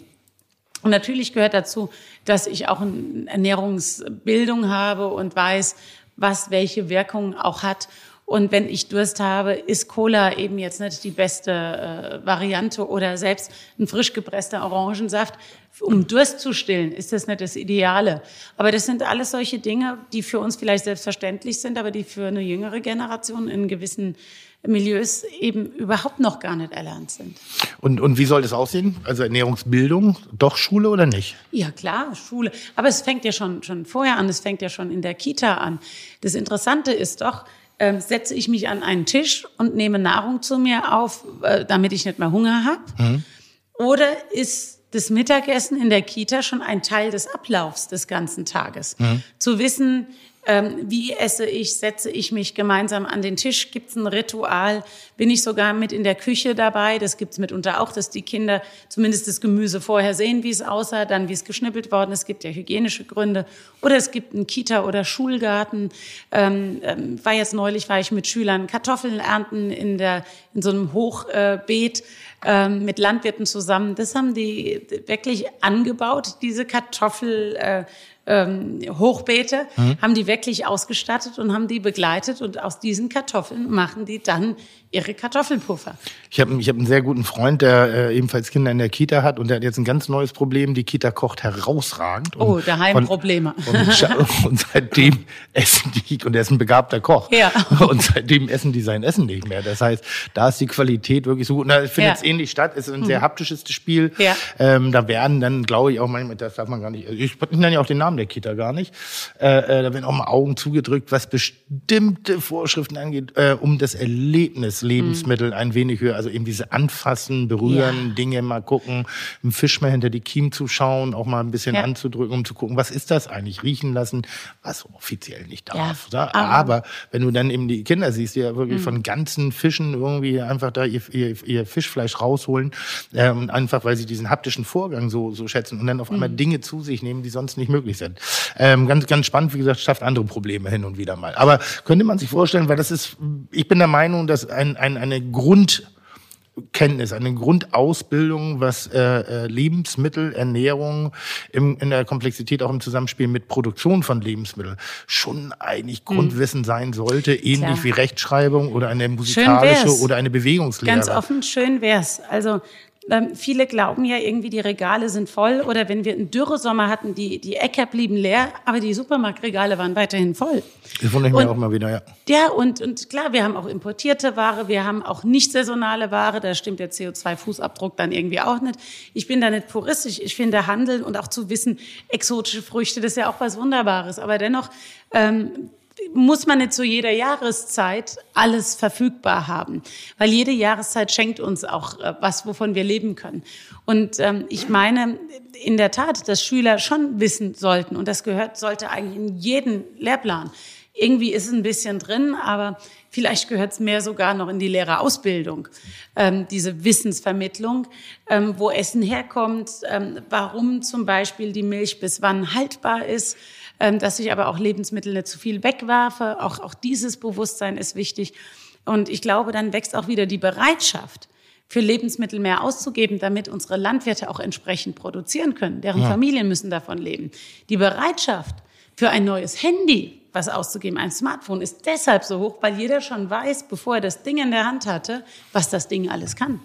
Und natürlich gehört dazu, dass ich auch eine Ernährungsbildung habe und weiß, was welche Wirkung auch hat. Und wenn ich Durst habe, ist Cola eben jetzt nicht die beste äh, Variante oder selbst ein frisch gepresster Orangensaft. Um Durst zu stillen, ist das nicht das Ideale. Aber das sind alles solche Dinge, die für uns vielleicht selbstverständlich sind, aber die für eine jüngere Generation in gewissen Milieus eben überhaupt noch gar nicht erlernt sind. Und, und wie soll das aussehen? Also Ernährungsbildung, doch Schule oder nicht? Ja, klar, Schule. Aber es fängt ja schon, schon vorher an, es fängt ja schon in der Kita an. Das Interessante ist doch, äh, setze ich mich an einen Tisch und nehme Nahrung zu mir auf, äh, damit ich nicht mehr Hunger habe? Mhm. Oder ist das Mittagessen in der Kita schon ein Teil des Ablaufs des ganzen Tages. Mhm. Zu wissen, ähm, wie esse ich, setze ich mich gemeinsam an den Tisch, gibt es ein Ritual, bin ich sogar mit in der Küche dabei, das gibt es mitunter auch, dass die Kinder zumindest das Gemüse vorher sehen, wie es aussah, dann wie es geschnippelt worden ist, es gibt ja hygienische Gründe oder es gibt einen Kita- oder Schulgarten. Ähm, ähm, war jetzt neulich, war ich mit Schülern Kartoffeln ernten in, der, in so einem Hochbeet ähm, mit Landwirten zusammen. Das haben die wirklich angebaut, diese Kartoffel. Äh, ähm, Hochbeete, haben die wirklich ausgestattet und haben die begleitet und aus diesen Kartoffeln machen die dann ihre Kartoffelpuffer. Ich habe ich hab einen sehr guten Freund, der äh, ebenfalls Kinder in der Kita hat und der hat jetzt ein ganz neues Problem. Die Kita kocht herausragend. Oh, Und daheim Probleme. Und, [LAUGHS] und seitdem essen die, und er ist ein begabter Koch. Ja. [LAUGHS] Und seitdem essen die sein Essen nicht mehr. Das heißt, da ist die Qualität wirklich so gut. Na, findet Ja. es ähnlich statt. Es ist ein sehr haptisches Spiel. Ja. Ähm, da werden dann, glaube ich, auch manchmal, das darf man gar nicht, ich nenne ja auch den Namen der Kita gar nicht. Äh, äh, da werden auch mal Augen zugedrückt, was bestimmte Vorschriften angeht, äh, um das Erlebnis Lebensmittel ein wenig höher, also eben diese Anfassen, Berühren, Ja. Dinge mal gucken, im Fisch mal hinter die Kiemen zu schauen, auch mal ein bisschen Ja. anzudrücken, um zu gucken, was ist das eigentlich, riechen lassen, was offiziell nicht darf. Ja, oder? aber- wenn du dann eben die Kinder siehst, die ja wirklich von ganzen Fischen irgendwie einfach da ihr, ihr, ihr Fischfleisch rausholen, ähm, einfach weil sie diesen haptischen Vorgang so, so schätzen und dann auf einmal Dinge zu sich nehmen, die sonst nicht möglich sind. Ähm, ganz, ganz spannend, wie gesagt, schafft andere Probleme hin und wieder mal. Aber könnte man sich vorstellen, weil das ist, ich bin der Meinung, dass ein, ein, eine Grund, Kenntnis, eine Grundausbildung, was äh, äh, Lebensmittel, Ernährung im, in der Komplexität auch im Zusammenspiel mit Produktion von Lebensmitteln schon eigentlich Grundwissen sein sollte, ähnlich Klar. wie Rechtschreibung oder eine musikalische oder eine Bewegungslehre. Ganz offen, schön wär's. Also ähm, viele glauben ja irgendwie, die Regale sind voll oder wenn wir einen Dürresommer hatten, die, die Äcker blieben leer, aber die Supermarktregale waren weiterhin voll. Das wundere ich Und- auch mal wieder, ja. Ja, und, und klar, wir haben auch importierte Ware, wir haben auch nicht saisonale Ware, da stimmt der CO2-Fußabdruck dann irgendwie auch nicht. Ich bin da nicht puristisch, ich finde Handeln und auch zu wissen, exotische Früchte, das ist ja auch was Wunderbares, aber dennoch ähm, muss man nicht zu jeder Jahreszeit alles verfügbar haben, weil jede Jahreszeit schenkt uns auch äh, was, wovon wir leben können. Und ähm, ich meine in der Tat, dass Schüler schon wissen sollten und das gehört sollte eigentlich in jeden Lehrplan. Irgendwie ist es ein bisschen drin, aber vielleicht gehört es mehr sogar noch in die Lehrerausbildung, ähm, diese Wissensvermittlung, ähm, wo Essen herkommt, ähm, warum zum Beispiel die Milch bis wann haltbar ist, dass ich aber auch Lebensmittel nicht zu viel wegwerfe. Auch, auch dieses Bewusstsein ist wichtig. Und ich glaube, dann wächst auch wieder die Bereitschaft, für Lebensmittel mehr auszugeben, damit unsere Landwirte auch entsprechend produzieren können. Deren Familien müssen davon leben. Die Bereitschaft für ein neues Handy, was auszugeben, ein Smartphone, ist deshalb so hoch, weil jeder schon weiß, bevor er das Ding in der Hand hatte, was das Ding alles kann.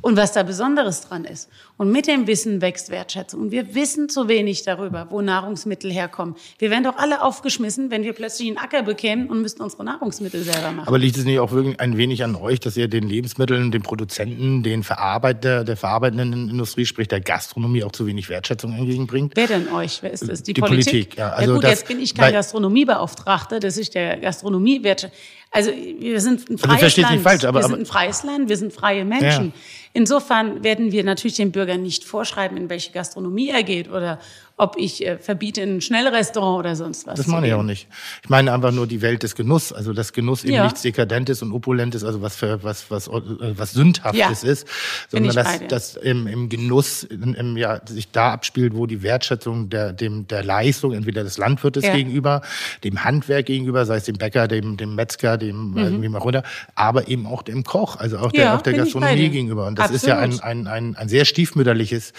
Und was da Besonderes dran ist. Und mit dem Wissen wächst Wertschätzung. Und wir wissen zu wenig darüber, wo Nahrungsmittel herkommen. Wir wären doch alle aufgeschmissen, wenn wir plötzlich einen Acker bekämen und müssten unsere Nahrungsmittel selber machen. Aber liegt es nicht auch wirklich ein wenig an euch, dass ihr den Lebensmitteln, den Produzenten, den Verarbeiter, der verarbeitenden Industrie, sprich der Gastronomie, auch zu wenig Wertschätzung entgegenbringt? Wer denn euch? Wer ist das? Die, Die Politik? Politik, ja. Also ja gut, das- jetzt bin ich kein Gastronomiebeauftragter, das ist der Gastronomiewert. Also wir sind ein Also freies versteht Land. nicht falsch, aber- wir aber- sind ein freies Land, wir sind freie Menschen. Ja. Insofern werden wir natürlich dem Bürger nicht vorschreiben, in welche Gastronomie er geht oder ob ich äh, verbiete ein Schnellrestaurant oder sonst was. Das meine ich auch nicht. Ich meine einfach nur die Welt des Genuss, also das Genuss eben Ja. nichts Dekadentes und Opulentes, also was für was was äh, was sündhaftes Ja. ist, sondern dass das im, im Genuss im, im, ja, sich da abspielt, wo die Wertschätzung der dem der Leistung entweder des Landwirtes Ja. gegenüber, dem Handwerk gegenüber, sei es dem Bäcker, dem dem Metzger, dem mhm. wie mal runter, aber eben auch dem Koch, also auch der auch der Gastronomie gegenüber und das ist ja ein Absolut. ein ein, ein sehr stiefmütterliches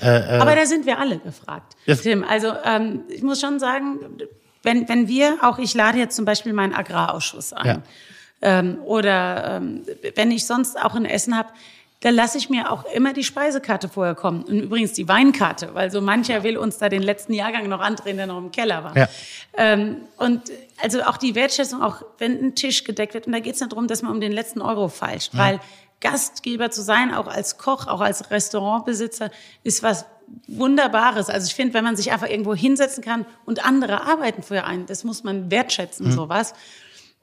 äh, äh, Aber da sind wir alle gefragt. Tim, also ähm, ich muss schon sagen, wenn, wenn wir, auch ich lade jetzt zum Beispiel meinen Agrarausschuss ein, Ja. ähm, oder ähm, wenn ich sonst auch ein Essen habe, da lasse ich mir auch immer die Speisekarte vorher kommen. Und übrigens die Weinkarte, weil so mancher will uns da den letzten Jahrgang noch andrehen, der noch im Keller war. Ja. Ähm, und also auch die Wertschätzung, auch wenn ein Tisch gedeckt wird, und da geht es nicht darum, dass man um den letzten Euro feilscht, weil Gastgeber zu sein, auch als Koch, auch als Restaurantbesitzer, ist was Wunderbares. Also ich finde, wenn man sich einfach irgendwo hinsetzen kann und andere arbeiten für einen, das muss man wertschätzen, sowas.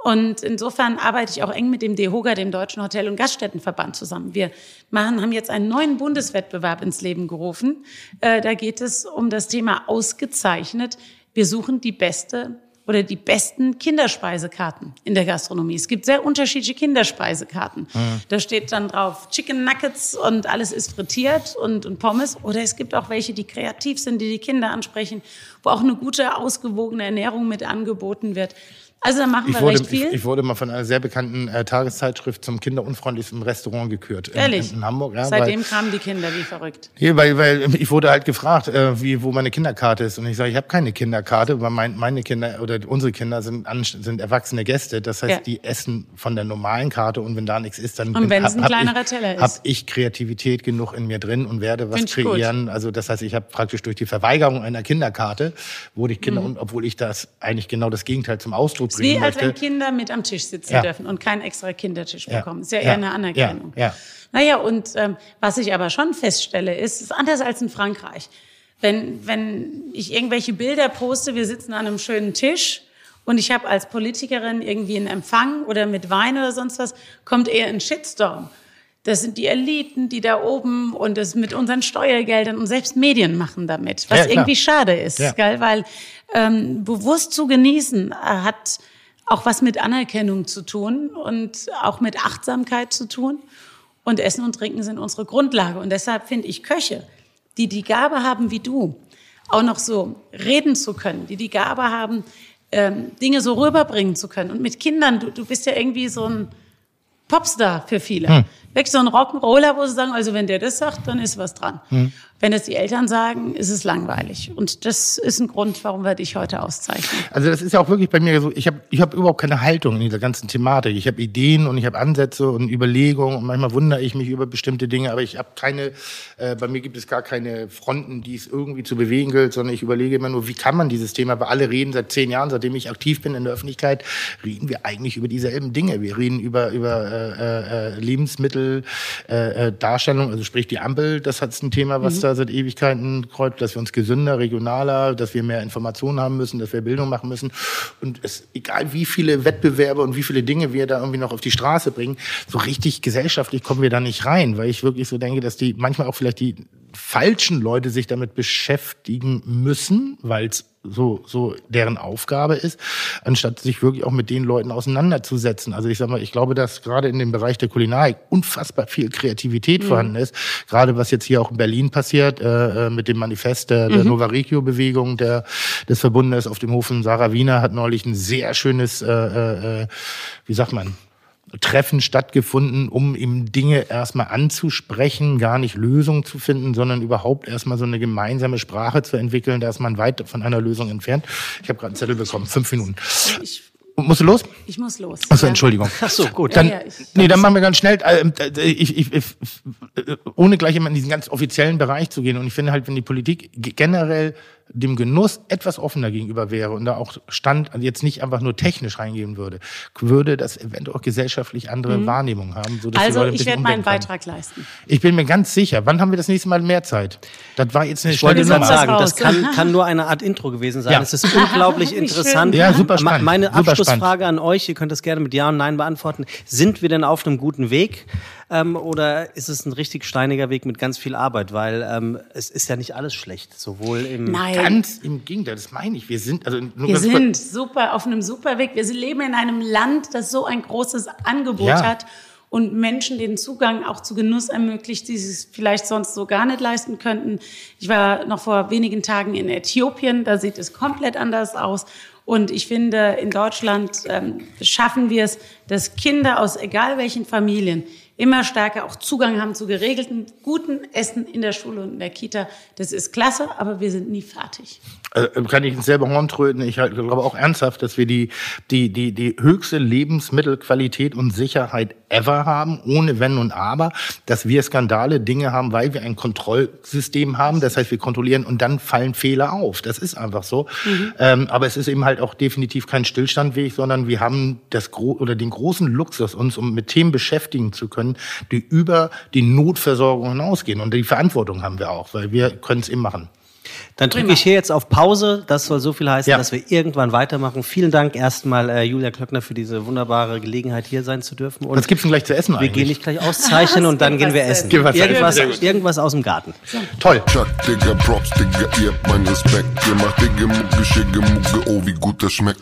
Und insofern arbeite ich auch eng mit dem DEHOGA, dem Deutschen Hotel- und Gaststättenverband, zusammen. Wir machen, haben jetzt einen neuen Bundeswettbewerb ins Leben gerufen. Äh, da geht es um das Thema ausgezeichnet. Wir suchen die beste oder die besten Kinderspeisekarten in der Gastronomie. Es gibt sehr unterschiedliche Kinderspeisekarten. Da steht dann drauf Chicken Nuggets und alles ist frittiert und, und Pommes. Oder es gibt auch welche, die kreativ sind, die die Kinder ansprechen, wo auch eine gute, ausgewogene Ernährung mit angeboten wird. Also da machen wir wurde, recht viel. ich, ich wurde mal von einer sehr bekannten äh, Tageszeitschrift zum kinderunfreundlichsten Restaurant gekürt. In, Ehrlich. In, Hamburg. Ja, Seitdem weil, kamen die Kinder wie verrückt. Nee, weil, weil ich wurde halt gefragt, äh, wie, wo meine Kinderkarte ist. Und ich sage, ich habe keine Kinderkarte, weil mein, meine Kinder oder unsere Kinder sind, sind erwachsene Gäste. Das heißt, Ja. die essen von der normalen Karte und wenn da nichts ist, dann Und wenn es ein hab kleinerer ich, Teller ist. Hab ich Kreativität genug in mir drin und werde was Find ich gut. kreieren. Also das heißt, ich habe praktisch durch die Verweigerung einer Kinderkarte wurde ich Kinder, Mhm. und obwohl ich das eigentlich genau das Gegenteil zum Ausdruck Es ist wie bringen als möchte. wenn Kinder mit am Tisch sitzen Ja. dürfen und keinen extra Kindertisch Ja. bekommen. Ist ja eher Ja. eine Anerkennung. Ja. Ja. Naja, und ähm, was ich aber schon feststelle, ist, es ist anders als in Frankreich. Wenn, wenn ich irgendwelche Bilder poste, wir sitzen an einem schönen Tisch und ich habe als Politikerin irgendwie einen Empfang oder mit Wein oder sonst was, kommt eher ein Shitstorm. Das sind die Eliten, die da oben und das mit unseren Steuergeldern und selbst Medien machen damit, was Ja, irgendwie schade ist, Ja. gell? weil ähm, bewusst zu genießen äh, hat auch was mit Anerkennung zu tun und auch mit Achtsamkeit zu tun. Und Essen und Trinken sind unsere Grundlage. Und deshalb finde ich Köche, die die Gabe haben wie du, auch noch so reden zu können, die die Gabe haben, ähm, Dinge so rüberbringen zu können. Und mit Kindern, du, du bist ja irgendwie so ein Popstar für viele. Hm. Wirklich so ein Rock'n'Roller, wo sie sagen, also wenn der das sagt, dann ist was dran. Hm. Wenn das die Eltern sagen, ist es langweilig. Und das ist ein Grund, warum wir dich heute auszeichnen. Also das ist ja auch wirklich bei mir so, ich habe ich hab überhaupt keine Haltung in dieser ganzen Thematik. Ich habe Ideen und ich habe Ansätze und Überlegungen und manchmal wundere ich mich über bestimmte Dinge, aber ich habe keine, äh, bei mir gibt es gar keine Fronten, die es irgendwie zu bewegen gilt, sondern ich überlege immer nur, wie kann man dieses Thema, weil alle reden seit zehn Jahren, seitdem ich aktiv bin in der Öffentlichkeit, reden wir eigentlich über dieselben Dinge. Wir reden über, über äh, äh, Lebensmittel, äh, äh, Darstellung, also sprich die Ampel, das hat ein Thema, was da seit Ewigkeiten kreuzt, dass wir uns gesünder, regionaler, dass wir mehr Informationen haben müssen, dass wir Bildung machen müssen. Und es, egal wie viele Wettbewerbe und wie viele Dinge wir da irgendwie noch auf die Straße bringen, so richtig gesellschaftlich kommen wir da nicht rein, weil ich wirklich so denke, dass die manchmal auch vielleicht die falschen Leute sich damit beschäftigen müssen, weil es so, so deren Aufgabe ist, anstatt sich wirklich auch mit den Leuten auseinanderzusetzen. Also ich sag mal, ich glaube, dass gerade in dem Bereich der Kulinarik unfassbar viel Kreativität vorhanden ist. Gerade was jetzt hier auch in Berlin passiert, äh, äh, mit dem Manifest der, der Nova Regio-Bewegung der, des Verbundes auf dem Hofen Sarah Wiener hat neulich ein sehr schönes, äh, äh, wie sagt man, Treffen stattgefunden, um eben Dinge erstmal anzusprechen, gar nicht Lösungen zu finden, sondern überhaupt erstmal so eine gemeinsame Sprache zu entwickeln. Da ist man weit von einer Lösung entfernt. Ich habe gerade einen Zettel bekommen, fünf Minuten. Ich, Musst du los? ich muss los. Achso, Ja. Entschuldigung. Ach so, gut. Dann, Ja, ja, nee, dann machen wir ganz schnell, äh, äh, ich, ich, ich, äh, ohne gleich immer in diesen ganz offiziellen Bereich zu gehen. Und ich finde halt, wenn die Politik ge- generell dem Genuss etwas offener gegenüber wäre und da auch Stand, also jetzt nicht einfach nur technisch reingehen würde, würde das eventuell auch gesellschaftlich andere Wahrnehmungen haben. sodass die Also ich werde meinen. Beitrag leisten. Ich bin mir ganz sicher. Wann haben wir das nächste Mal mehr Zeit? Das war jetzt eine Ich wollte gerade sagen, das kann, kann nur eine Art Intro gewesen sein. Ja. Es ist unglaublich [LAUGHS] interessant. schön. Ja, super spannend. Meine Super Abschlussfrage an euch, ihr könnt das gerne mit Ja und Nein beantworten. Sind wir denn auf einem guten Weg? Ähm, oder ist es ein richtig steiniger Weg mit ganz viel Arbeit? Weil ähm, es ist ja nicht alles schlecht, sowohl im Nein. Ganz im Gegenteil, das meine ich. Wir sind, also nur Wir sind super auf einem super Weg. Wir leben in einem Land, das so ein großes Angebot Ja. hat und Menschen den Zugang auch zu Genuss ermöglicht, die es vielleicht sonst so gar nicht leisten könnten. Ich war noch vor wenigen Tagen in Äthiopien, da sieht es komplett anders aus. Und ich finde, in Deutschland ähm, schaffen wir es, dass Kinder aus egal welchen Familien immer stärker auch Zugang haben zu geregelten, guten Essen in der Schule und in der Kita. Das ist klasse, aber wir sind nie fertig. äh, kann ich ins selbe Horn tröten. Ich glaube auch ernsthaft, dass wir die, die, die, die höchste Lebensmittelqualität und Sicherheit ever haben, ohne Wenn und Aber, dass wir Skandale, Dinge haben, weil wir ein Kontrollsystem haben. Das heißt, wir kontrollieren und dann fallen Fehler auf. Das ist einfach so. Ähm, aber es ist eben halt auch definitiv kein Stillstandweg, sondern wir haben das gro oder den großen Luxus, uns um mit Themen beschäftigen zu können, die über die Notversorgung hinausgehen. Und die Verantwortung haben wir auch, weil wir können es eben machen. Dann drücke ich hier jetzt auf Pause. Das soll so viel heißen, Ja. dass wir irgendwann weitermachen. Vielen Dank erstmal, äh, Julia Klöckner, für diese wunderbare Gelegenheit, hier sein zu dürfen. Und Was gibt's denn gleich zu essen wir eigentlich? gehen nicht gleich auszeichnen und dann [LAUGHS] gehen wir essen. Irgendwas, irgendwas aus dem Garten. Toll. Chuck, Digga, Props, Digga, ihr habt meinen Respekt. Ihr macht Digga, Mucke, Schicke, Mucke, oh, wie gut das schmeckt.